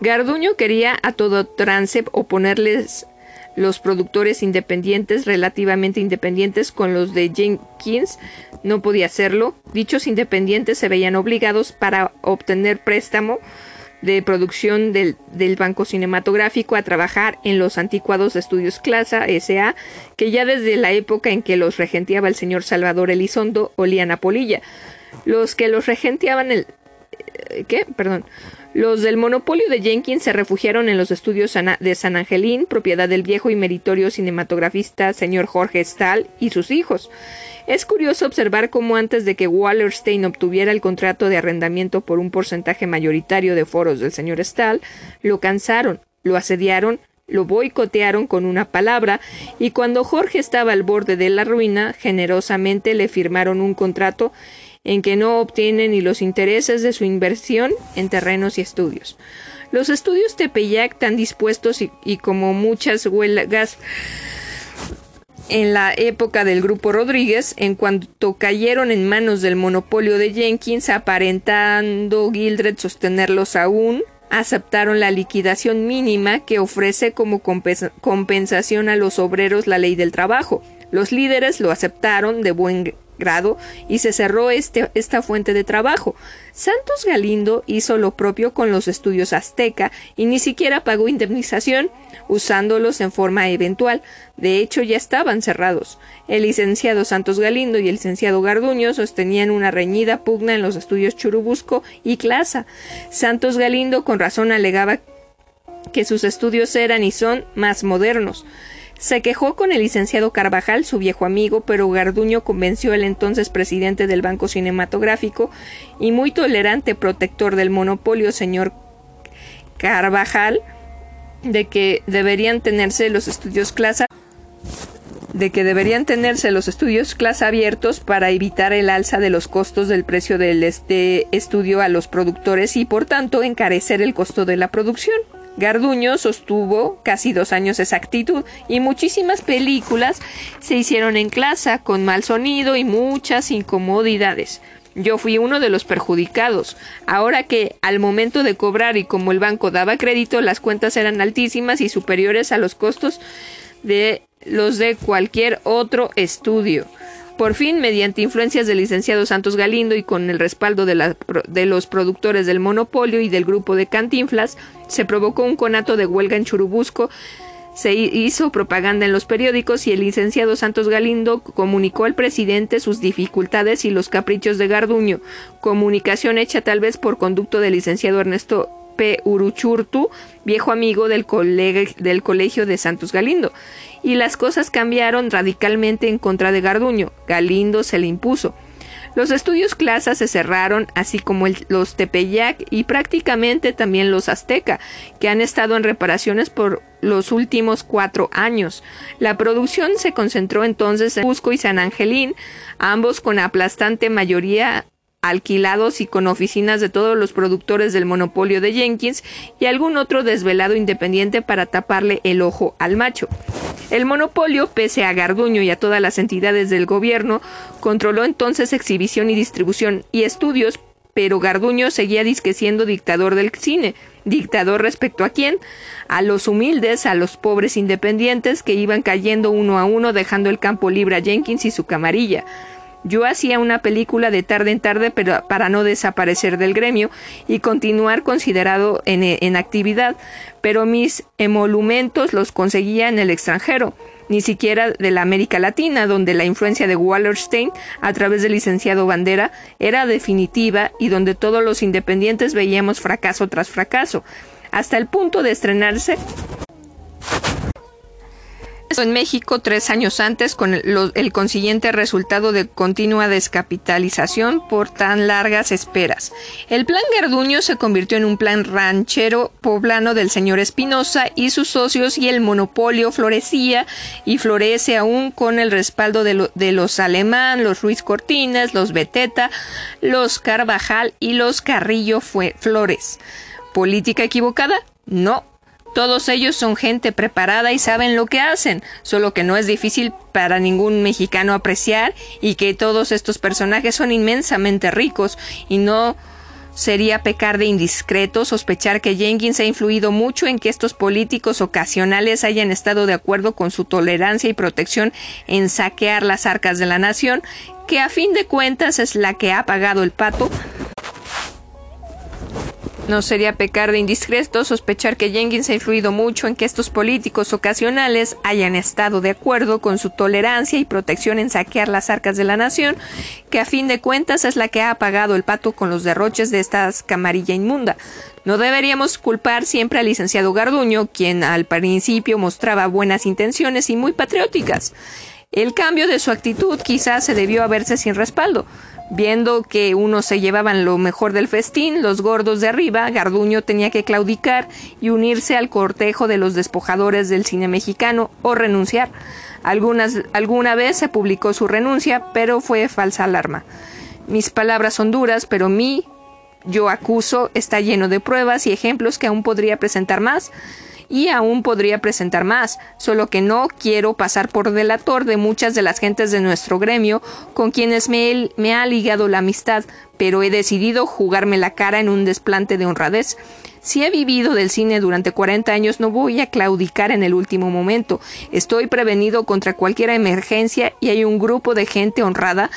Garduño quería a todo trance oponerles los productores independientes relativamente independientes con los de Jenkins no podía hacerlo. Dichos independientes se veían obligados para obtener préstamo de producción del, del, Banco Cinematográfico a trabajar en los anticuados Estudios Clasa S.A., que ya desde la época en que los regenteaba el señor Salvador Elizondo olían a polilla. Los que los regenteaban el... Eh, ¿Qué? Perdón. Los del monopolio de Jenkins se refugiaron en los estudios de San Angelín, propiedad del viejo y meritorio cinematografista señor Jorge Stahl y sus hijos. Es curioso observar cómo antes de que Wallerstein obtuviera el contrato de arrendamiento por un porcentaje mayoritario de foros del señor Stahl, lo cansaron, lo asediaron, lo boicotearon con una palabra, y cuando Jorge estaba al borde de la ruina, generosamente le firmaron un contrato en que no obtiene ni los intereses de su inversión en terrenos y estudios. Los estudios Tepeyac tan dispuestos y, como muchas huelgas en la época del grupo Rodríguez, en cuanto cayeron en manos del monopolio de Jenkins, aparentando Gildred sostenerlos aún, aceptaron la liquidación mínima que ofrece como compensación a los obreros la ley del trabajo. Los líderes lo aceptaron de buen grado y se cerró este, esta fuente de trabajo. Santos Galindo hizo lo propio con los estudios Azteca y ni siquiera pagó indemnización, usándolos en forma eventual. De hecho, ya estaban cerrados. El licenciado Santos Galindo y el licenciado Garduño sostenían una reñida pugna en los estudios Churubusco y Clasa. Santos Galindo con razón alegaba que sus estudios eran y son más modernos. Se quejó con el licenciado Carvajal, su viejo amigo, pero Garduño convenció al entonces presidente del Banco Cinematográfico y muy tolerante protector del monopolio, señor Carvajal, de que deberían tenerse los estudios clase de que deberían tenerse los estudios clase abiertos para evitar el alza de los costos del precio del este estudio a los productores y por tanto encarecer el costo de la producción. Garduño sostuvo casi dos años esa actitud y muchísimas películas se hicieron en clase con mal sonido y muchas incomodidades. Yo fui uno de los perjudicados. Ahora que al momento de cobrar y como el banco daba crédito, las cuentas eran altísimas y superiores a los costos de los de cualquier otro estudio. Por fin, mediante influencias del licenciado Santos Galindo y con el respaldo de, de, los productores del monopolio y del grupo de Cantinflas, se provocó un conato de huelga en Churubusco, se hizo propaganda en los periódicos y el licenciado Santos Galindo comunicó al presidente sus dificultades y los caprichos de Garduño, comunicación hecha tal vez por conducto del licenciado Ernesto Uruchurtu, viejo amigo del, Colegio de Santos Galindo y las cosas cambiaron radicalmente en contra de Garduño. Galindo se le impuso. Los estudios Clasa se cerraron, así como los Tepeyac y prácticamente también los Azteca, que han estado en reparaciones por los últimos cuatro años. La producción se concentró entonces en Cusco y San Angelín, ambos con aplastante mayoría alquilados y con oficinas de todos los productores del monopolio de Jenkins y algún otro desvelado independiente para taparle el ojo al macho. El monopolio, pese a Garduño y a todas las entidades del gobierno, controló entonces exhibición y distribución y estudios, pero Garduño seguía disque siendo dictador del cine. ¿Dictador respecto a quién? A los humildes, a los pobres independientes que iban cayendo uno a uno dejando el campo libre a Jenkins y su camarilla. Yo hacía una película de tarde en tarde pero para no desaparecer del gremio y continuar considerado en, en actividad, pero mis emolumentos los conseguía en el extranjero, ni siquiera de la América Latina, donde la influencia de Wallerstein a través del licenciado Bandera era definitiva y donde todos los independientes veíamos fracaso tras fracaso, hasta el punto de estrenarse en México tres años antes con el, consiguiente resultado de continua descapitalización por tan largas esperas. El plan Garduño se convirtió en un plan ranchero poblano del señor Espinosa y sus socios y el monopolio florecía y florece aún con el respaldo de, de los Alemán, los Ruiz Cortines, los Beteta, los Carvajal y los Carrillo Flores. ¿Política equivocada? No, todos ellos son gente preparada y saben lo que hacen, solo que no es difícil para ningún mexicano apreciar y que todos estos personajes son inmensamente ricos y no sería pecar de indiscreto sospechar que Jenkins ha influido mucho en que estos políticos ocasionales hayan estado de acuerdo con su tolerancia y protección en saquear las arcas de la nación, que a fin de cuentas es la que ha pagado el pato No sería pecar de indiscreto sospechar que Jenkins ha influido mucho en que estos políticos ocasionales hayan estado de acuerdo con su tolerancia y protección en saquear las arcas de la nación, que a fin de cuentas es la que ha apagado el pato con los derroches de esta camarilla inmunda. No deberíamos culpar siempre al licenciado Garduño, quien al principio mostraba buenas intenciones y muy patrióticas. El cambio de su actitud quizás se debió a verse sin respaldo. Viendo que unos se llevaban lo mejor del festín, los gordos de arriba, Garduño tenía que claudicar y unirse al cortejo de los despojadores del cine mexicano o renunciar. Algunas, alguna vez se publicó su renuncia, pero fue falsa alarma. Mis palabras son duras, pero mi yo acuso está lleno de pruebas y ejemplos que aún podría presentar más y aún podría presentar más, solo que no quiero pasar por delator de muchas de las gentes de nuestro gremio con quienes me, me ha ligado la amistad, pero he decidido jugarme la cara en un desplante de honradez. Si he vivido del cine durante 40 años, no voy a claudicar en el último momento. Estoy prevenido contra cualquier emergencia y hay un grupo de gente honrada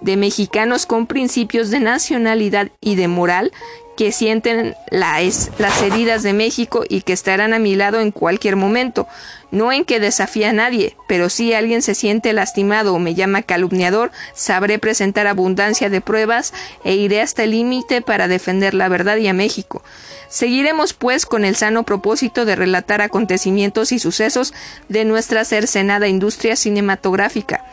de mexicanos con principios de nacionalidad y de moral que sienten las, las heridas de México y que estarán a mi lado en cualquier momento. No en que desafíe a nadie, pero si alguien se siente lastimado o me llama calumniador, sabré presentar abundancia de pruebas e iré hasta el límite para defender la verdad y a México. Seguiremos, pues, con el sano propósito de relatar acontecimientos y sucesos de nuestra cercenada industria cinematográfica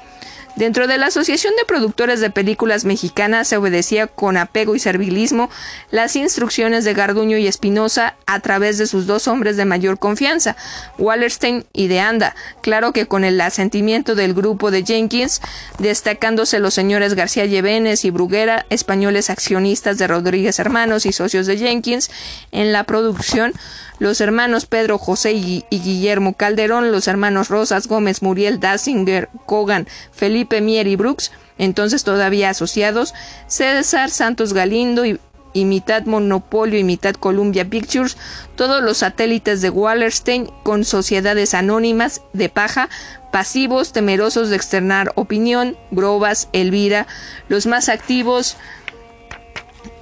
Dentro de la Asociación de Productores de Películas Mexicanas se obedecía con apego y servilismo las instrucciones de Garduño y Espinosa a través de sus dos hombres de mayor confianza, Wallerstein y de Anda, claro que con el asentimiento del grupo de Jenkins, destacándose los señores García Llevenes y Bruguera, españoles accionistas de Rodríguez Hermanos y socios de Jenkins, en la producción los hermanos Pedro José y, Guillermo Calderón, los hermanos Rosas Gómez, Muriel Dassinger, Kogan, Felipe Mier y Brooks, entonces todavía asociados, César Santos Galindo y, mitad Monopolio y mitad Columbia Pictures, todos los satélites de Wallerstein con sociedades anónimas de paja, pasivos, temerosos de externar opinión, Grobas, Elvira, los más activos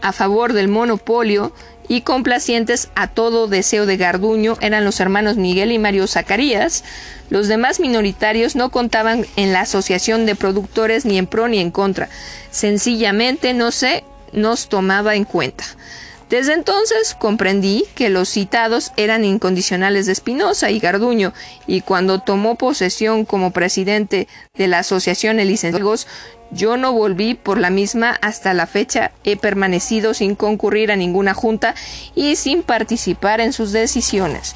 a favor del monopolio, y complacientes a todo deseo de Garduño eran los hermanos Miguel y Mario Zacarías. Los demás minoritarios no contaban en la asociación de productores ni en pro ni en contra. Sencillamente no se nos tomaba en cuenta. Desde entonces comprendí que los citados eran incondicionales de Espinosa y Garduño, y cuando tomó posesión como presidente de la Asociación Licenciados, yo no volví por la misma hasta la fecha. He permanecido sin concurrir a ninguna junta y sin participar en sus decisiones.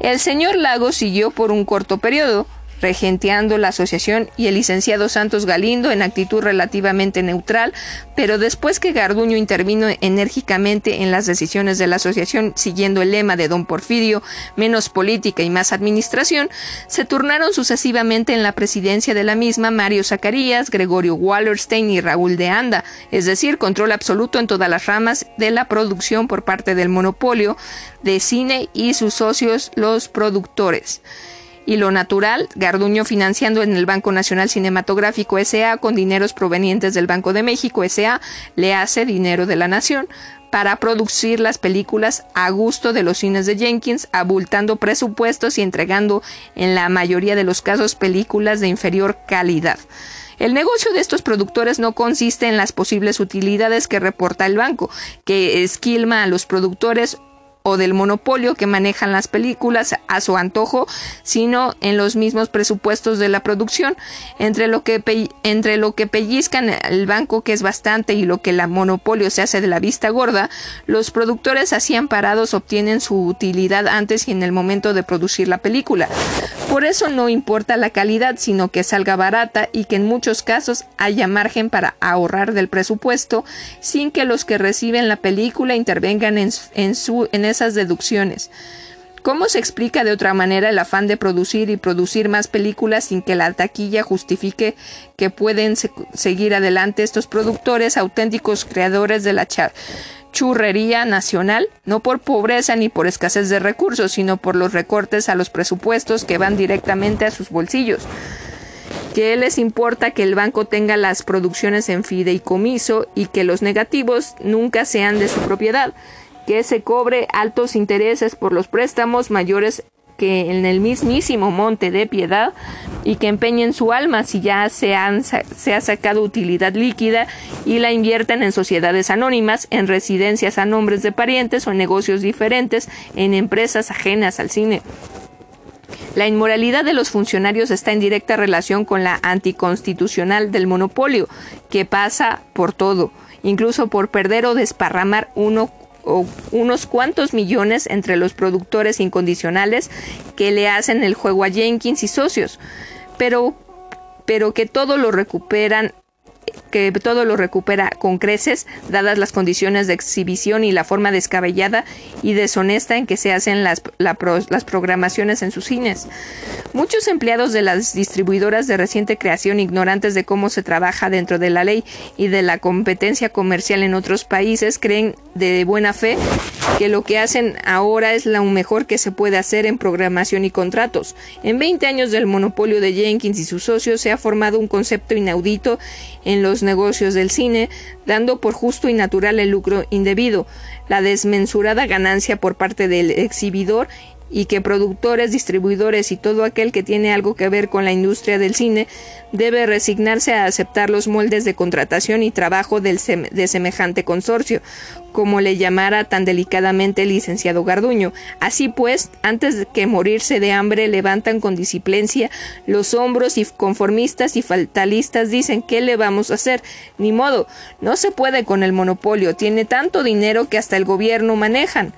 El señor Lago siguió por un corto periodo, regenteando la asociación y el licenciado Santos Galindo en actitud relativamente neutral, pero después que Garduño intervino enérgicamente en las decisiones de la asociación siguiendo el lema de don Porfirio, menos política y más administración, se turnaron sucesivamente en la presidencia de la misma Mario Zacarías, Gregorio Wallerstein y Raúl de Anda, es decir, control absoluto en todas las ramas de la producción por parte del monopolio de cine y sus socios los productores y lo natural, Garduño financiando en el Banco Nacional Cinematográfico SA con dineros provenientes del Banco de México SA, le hace dinero de la nación para producir las películas a gusto de los cines de Jenkins, abultando presupuestos y entregando en la mayoría de los casos películas de inferior calidad. El negocio de estos productores no consiste en las posibles utilidades que reporta el banco, que esquilma a los productores o del monopolio que manejan las películas a su antojo, sino en los mismos presupuestos de la producción, entre lo que, entre lo que pellizcan el banco que es bastante y lo que el monopolio se hace de la vista gorda, los productores así amparados obtienen su utilidad antes y en el momento de producir la película. Por eso no importa la calidad, sino que salga barata y que en muchos casos haya margen para ahorrar del presupuesto sin que los que reciben la película intervengan en, en, su, en esas deducciones. ¿Cómo se explica de otra manera el afán de producir y producir más películas sin que la taquilla justifique que pueden seguir adelante estos productores auténticos creadores de la churrería nacional, no por pobreza ni por escasez de recursos, sino por los recortes a los presupuestos que van directamente a sus bolsillos? ¿Qué les importa que el banco tenga las producciones en fideicomiso y que los negativos nunca sean de su propiedad? Que se cobre altos intereses por los préstamos mayores que en el mismísimo monte de piedad y que empeñen su alma si ya se, han, se ha sacado utilidad líquida y la inviertan en sociedades anónimas, en residencias a nombres de parientes o en negocios diferentes, en empresas ajenas al cine. La inmoralidad de los funcionarios está en directa relación con la anticonstitucional del monopolio, que pasa por todo, incluso por perder o desparramar uno o unos cuantos millones entre los productores incondicionales que le hacen el juego a Jenkins y socios, pero, pero que todo lo recuperan que todo lo recupera con creces, dadas las condiciones de exhibición y la forma descabellada y deshonesta en que se hacen las, las programaciones en sus cines. Muchos empleados de las distribuidoras de reciente creación, ignorantes de cómo se trabaja dentro de la ley y de la competencia comercial en otros países, creen de buena fe que lo que hacen ahora es lo mejor que se puede hacer en programación y contratos. En 20 años del monopolio de Jenkins y sus socios se ha formado un concepto inaudito en los negocios del cine, dando por justo y natural el lucro indebido, la desmensurada ganancia por parte del exhibidor y que productores, distribuidores y todo aquel que tiene algo que ver con la industria del cine debe resignarse a aceptar los moldes de contratación y trabajo del de semejante consorcio, como le llamara tan delicadamente el licenciado Garduño. Así pues, antes que morirse de hambre, levantan con disciplincia los hombros y conformistas y fatalistas dicen ¿qué le vamos a hacer? Ni modo, no se puede con el monopolio, tiene tanto dinero que hasta el gobierno manejan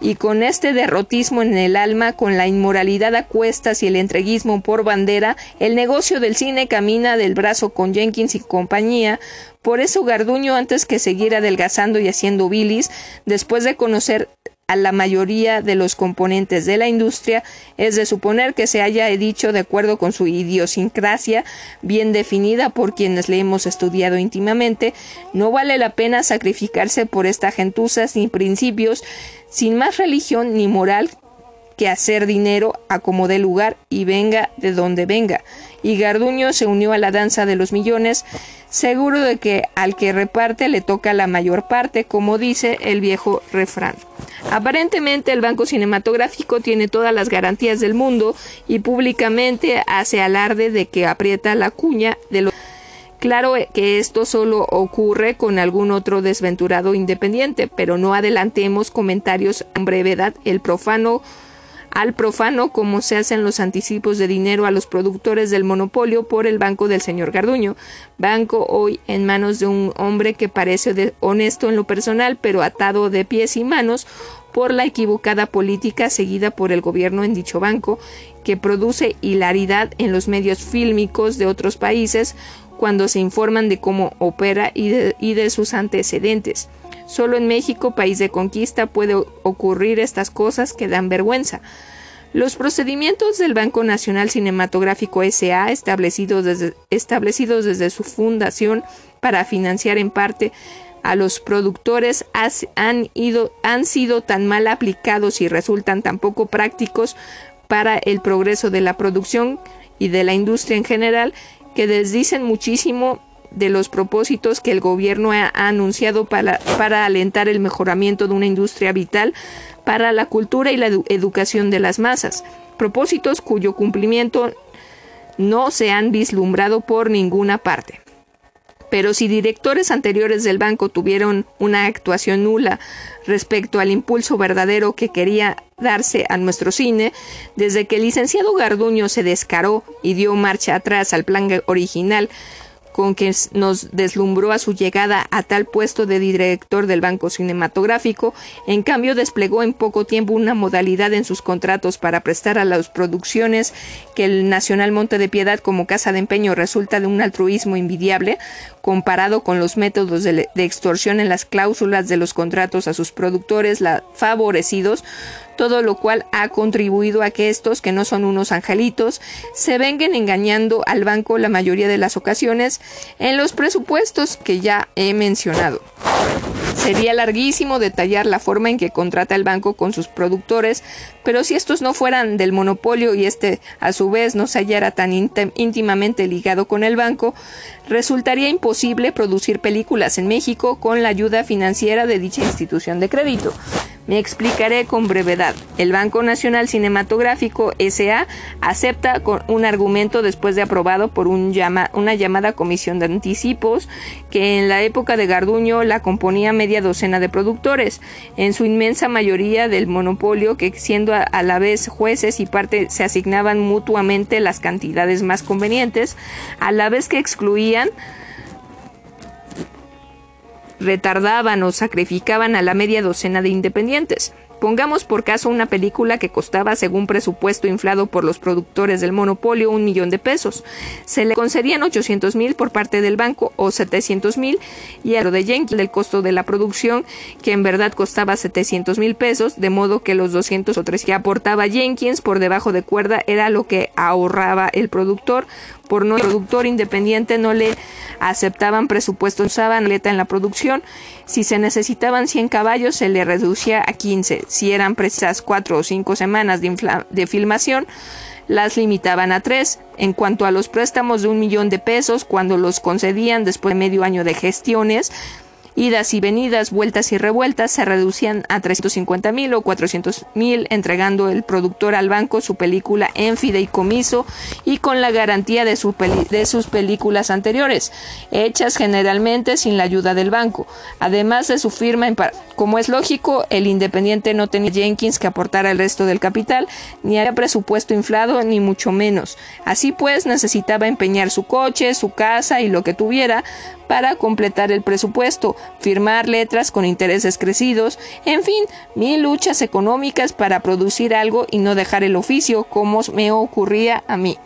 y con este derrotismo en el alma, con la inmoralidad a cuestas y el entreguismo por bandera, el negocio del cine camina del brazo con Jenkins y compañía. Por eso Garduño, antes que seguir adelgazando y haciendo bilis, después de conocer a la mayoría de los componentes de la industria, es de suponer que se haya dicho de acuerdo con su idiosincrasia bien definida por quienes le hemos estudiado íntimamente, no vale la pena sacrificarse por esta gentuza sin principios, sin más religión ni moral que hacer dinero a como dé lugar y venga de donde venga. Y Garduño se unió a la danza de los millones, seguro de que al que reparte le toca la mayor parte, como dice el viejo refrán. Aparentemente el Banco Cinematográfico tiene todas las garantías del mundo y públicamente hace alarde de que aprieta la cuña de los Claro que esto solo ocurre con algún otro desventurado independiente, pero no adelantemos comentarios en brevedad. El profano al profano como se hacen los anticipos de dinero a los productores del monopolio por el banco del señor Garduño, banco hoy en manos de un hombre que parece honesto en lo personal, pero atado de pies y manos por la equivocada política seguida por el gobierno en dicho banco, que produce hilaridad en los medios fílmicos de otros países cuando se informan de cómo opera y de sus antecedentes. Solo en México, país de conquista, puede ocurrir estas cosas que dan vergüenza. Los procedimientos del Banco Nacional Cinematográfico SA, establecidos desde, desde su fundación para financiar en parte a los productores, han, han sido tan mal aplicados y resultan tan poco prácticos para el progreso de la producción y de la industria en general que desdicen muchísimo de los propósitos que el gobierno ha, anunciado para, para, alentar el mejoramiento de una industria vital para la cultura y la educación de las masas, propósitos cuyo cumplimiento no se han vislumbrado por ninguna parte. Pero si directores anteriores del banco tuvieron una actuación nula respecto al impulso verdadero que quería darse a nuestro cine, desde que el licenciado Garduño se descaró y dio marcha atrás al plan original con que nos deslumbró a su llegada a tal puesto de director del Banco Cinematográfico, en cambio desplegó en poco tiempo una modalidad en sus contratos para prestar a las producciones que el Nacional Monte de Piedad como casa de empeño resulta de un altruismo envidiable comparado con los métodos de, extorsión en las cláusulas de los contratos a sus productores favorecidos, todo lo cual ha contribuido a que estos, que no son unos angelitos, se vengan engañando al banco la mayoría de las ocasiones en los presupuestos que ya he mencionado. Sería larguísimo detallar la forma en que contrata el banco con sus productores, pero si estos no fueran del monopolio y este a su vez no se hallara tan íntimamente ligado con el banco, resultaría imposible producir películas en México con la ayuda financiera de dicha institución de crédito. Me explicaré con brevedad. El Banco Nacional Cinematográfico SA acepta con un argumento después de aprobado por un una llamada comisión de anticipos que en la época de Garduño la componía media docena de productores, en su inmensa mayoría del monopolio que siendo a la vez jueces y parte se asignaban mutuamente las cantidades más convenientes, a la vez que excluían retardaban o sacrificaban a la media docena de independientes. Pongamos por caso una película que costaba, según presupuesto inflado por los productores del monopolio, un millón de pesos. Se le concedían 800 mil por parte del banco o 700 mil y a lo de Jenkins del costo de la producción, que en verdad costaba 700 mil pesos, de modo que los 200 o 3 que aportaba Jenkins por debajo de cuerda era lo que ahorraba el productor por no productor independiente no le aceptaban presupuesto usaban letra en la producción. Si se necesitaban 100 caballos se le reducía a 15. Si eran precisas 4 o 5 semanas de, de filmación, las limitaban a 3. En cuanto a los préstamos de un millón de pesos, cuando los concedían después de medio año de gestiones, Idas y venidas, vueltas y revueltas se reducían a 350 mil o 400 mil, entregando el productor al banco su película en fideicomiso y con la garantía de, sus películas anteriores, hechas generalmente sin la ayuda del banco, además de su firma en como es lógico, el independiente no tenía Jenkins que aportar el resto del capital, ni había presupuesto inflado, ni mucho menos. Así pues, necesitaba empeñar su coche, su casa y lo que tuviera para completar el presupuesto, firmar letras con intereses crecidos, en fin, mil luchas económicas para producir algo y no dejar el oficio como me ocurría a mí.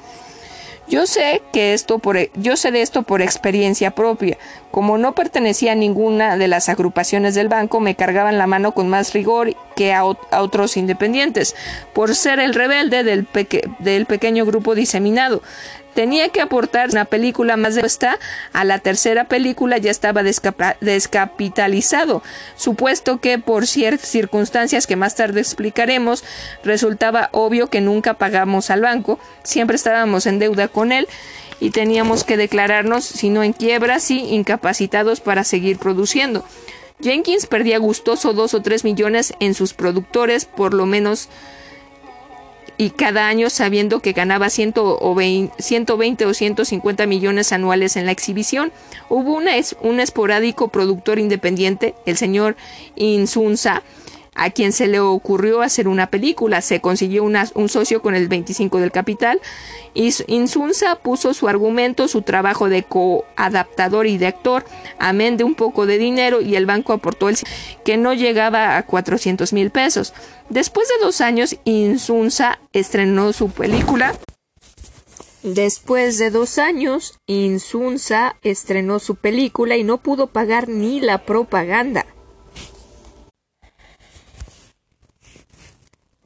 Yo sé que esto por, e, yo sé de esto por experiencia propia. Como no pertenecía a ninguna de las agrupaciones del banco, me cargaban la mano con más rigor que a, otros independientes, por ser el rebelde del, del pequeño grupo diseminado tenía que aportar una película más de esta, a la tercera película ya estaba descapitalizado, supuesto que por ciertas circunstancias que más tarde explicaremos, resultaba obvio que nunca pagamos al banco, siempre estábamos en deuda con él y teníamos que declararnos, si no en quiebra, sí incapacitados para seguir produciendo. Jenkins perdía gustoso dos o tres millones en sus productores, por lo menos y cada año sabiendo que ganaba 120 o 150 millones anuales en la exhibición. Hubo una, un esporádico productor independiente, el señor Insunza, a quien se le ocurrió hacer una película. Se consiguió un socio con el 25 del capital. Y Insunza puso su argumento, su trabajo de coadaptador y de actor, amén de un poco de dinero, y el banco aportó el que no llegaba a 400 mil pesos. Después de dos años, Insunza estrenó su película. Después de dos años, Insunza estrenó su película y no pudo pagar ni la propaganda.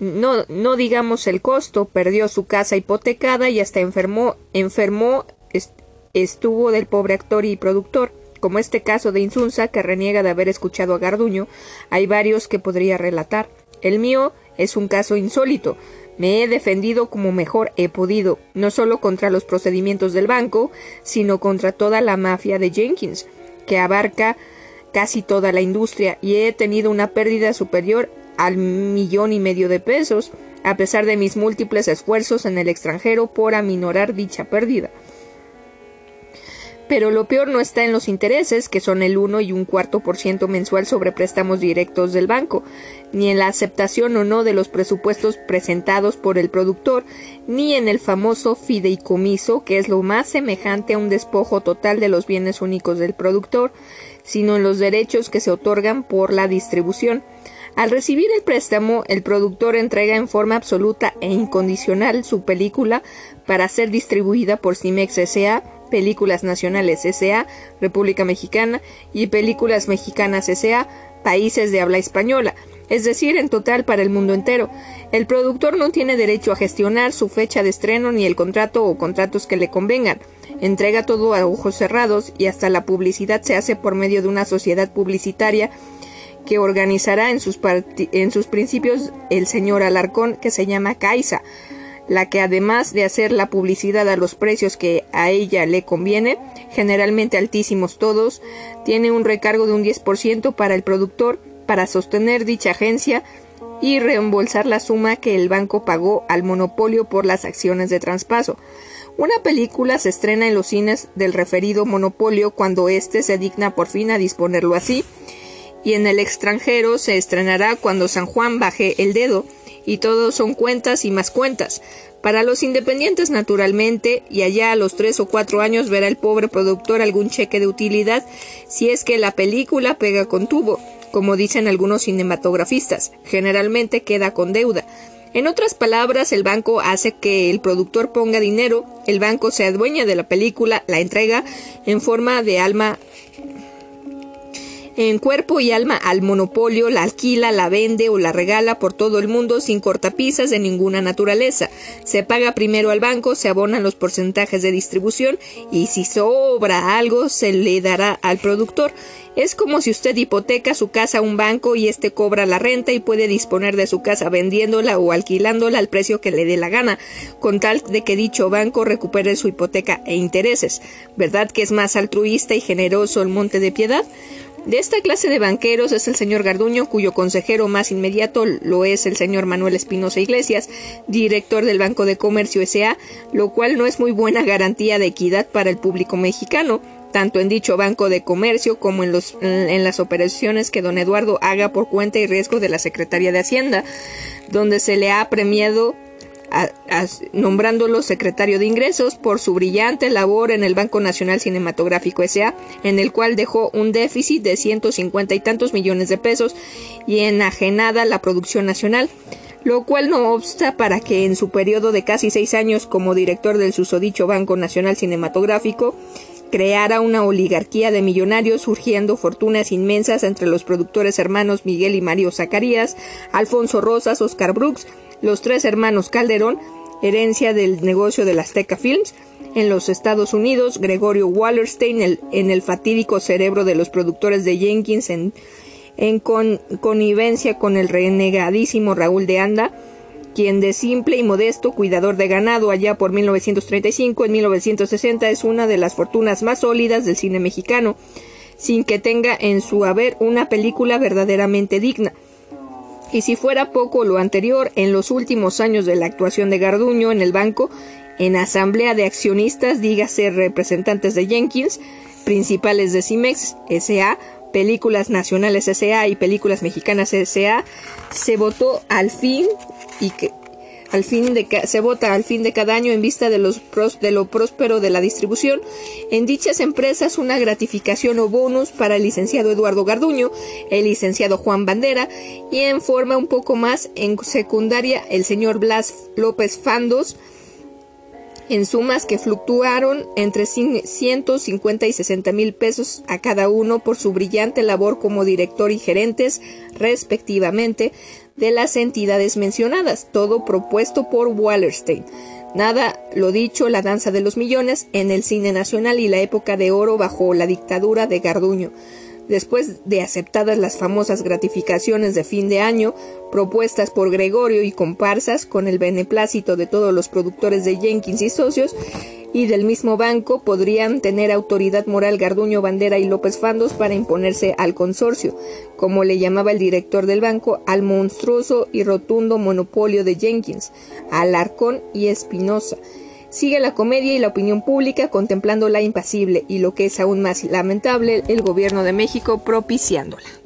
No, no digamos el costo, perdió su casa hipotecada y hasta enfermó, enfermó, estuvo del pobre actor y productor. Como este caso de Insunza, que reniega de haber escuchado a Garduño, hay varios que podría relatar. El mío es un caso insólito. Me he defendido como mejor he podido, no solo contra los procedimientos del banco, sino contra toda la mafia de Jenkins, que abarca casi toda la industria, y he tenido una pérdida superior al millón y medio de pesos, a pesar de mis múltiples esfuerzos en el extranjero por aminorar dicha pérdida. Pero lo peor no está en los intereses, que son el 1 y un cuarto por ciento mensual sobre préstamos directos del banco, ni en la aceptación o no de los presupuestos presentados por el productor, ni en el famoso fideicomiso, que es lo más semejante a un despojo total de los bienes únicos del productor, sino en los derechos que se otorgan por la distribución, al recibir el préstamo, el productor entrega en forma absoluta e incondicional su película para ser distribuida por Cimex S.A., Películas Nacionales S.A., República Mexicana y Películas Mexicanas S.A., países de habla española, es decir, en total para el mundo entero. El productor no tiene derecho a gestionar su fecha de estreno ni el contrato o contratos que le convengan. Entrega todo a ojos cerrados y hasta la publicidad se hace por medio de una sociedad publicitaria que organizará en sus, en sus principios el señor Alarcón, que se llama Caixa, la que además de hacer la publicidad a los precios que a ella le conviene, generalmente altísimos todos, tiene un recargo de un 10% para el productor, para sostener dicha agencia y reembolsar la suma que el banco pagó al monopolio por las acciones de traspaso. Una película se estrena en los cines del referido monopolio cuando éste se digna por fin a disponerlo así, y en el extranjero se estrenará cuando San Juan baje el dedo, y todos son cuentas y más cuentas. Para los independientes, naturalmente, y allá a los tres o cuatro años verá el pobre productor algún cheque de utilidad si es que la película pega con tubo, como dicen algunos cinematografistas, generalmente queda con deuda. En otras palabras, el banco hace que el productor ponga dinero, el banco se adueña de la película, la entrega en forma de alma en cuerpo y alma al monopolio, la alquila, la vende o la regala por todo el mundo sin cortapisas de ninguna naturaleza. Se paga primero al banco, se abonan los porcentajes de distribución y si sobra algo se le dará al productor. Es como si usted hipoteca su casa a un banco y éste cobra la renta y puede disponer de su casa vendiéndola o alquilándola al precio que le dé la gana, con tal de que dicho banco recupere su hipoteca e intereses. ¿Verdad que es más altruista y generoso el monte de piedad? De esta clase de banqueros es el señor Garduño, cuyo consejero más inmediato lo es el señor Manuel Espinosa Iglesias, director del Banco de Comercio S.A., lo cual no es muy buena garantía de equidad para el público mexicano, tanto en dicho Banco de Comercio como en, los, en las operaciones que don Eduardo haga por cuenta y riesgo de la Secretaría de Hacienda, donde se le ha premiado nombrándolo secretario de Ingresos por su brillante labor en el Banco Nacional Cinematográfico S.A., en el cual dejó un déficit de 150 y tantos millones de pesos y enajenada la producción nacional lo cual no obsta para que en su periodo de casi seis años como director del susodicho Banco Nacional Cinematográfico creara una oligarquía de millonarios surgiendo fortunas inmensas entre los productores hermanos Miguel y Mario Zacarías, Alfonso Rosas, Oscar Brooks, los tres hermanos Calderón, herencia del negocio de la Azteca Films, en los Estados Unidos, Gregorio Wallerstein en el fatídico cerebro de los productores de Jenkins en, en connivencia con el renegadísimo Raúl de Anda, quien de simple y modesto cuidador de ganado allá por 1935 en 1960 es una de las fortunas más sólidas del cine mexicano, sin que tenga en su haber una película verdaderamente digna. Y si fuera poco lo anterior, en los últimos años de la actuación de Garduño en el banco, en asamblea de accionistas, dígase representantes de Jenkins, principales de Cimex S.A., películas nacionales S.A. y películas mexicanas S.A., se votó al fin y que al fin de se vota al fin de cada año en vista de, los de lo próspero de la distribución. En dichas empresas una gratificación o bonus para el licenciado Eduardo Garduño, el licenciado Juan Bandera y en forma un poco más en secundaria el señor Blas López Fandos en sumas que fluctuaron entre 150 y 60 mil pesos a cada uno por su brillante labor como director y gerentes, respectivamente, de las entidades mencionadas, todo propuesto por Wallerstein. Nada lo dicho, la danza de los millones en el cine nacional y la época de oro bajo la dictadura de Garduño. Después de aceptadas las famosas gratificaciones de fin de año, propuestas por Gregorio y comparsas con el beneplácito de todos los productores de Jenkins y socios, y del mismo banco podrían tener autoridad moral Garduño Bandera y López Fandos para imponerse al consorcio, como le llamaba el director del banco, al monstruoso y rotundo monopolio de Jenkins, Alarcón y Espinosa. Sigue la comedia y la opinión pública contemplando la impasible y lo que es aún más lamentable, el gobierno de México propiciándola.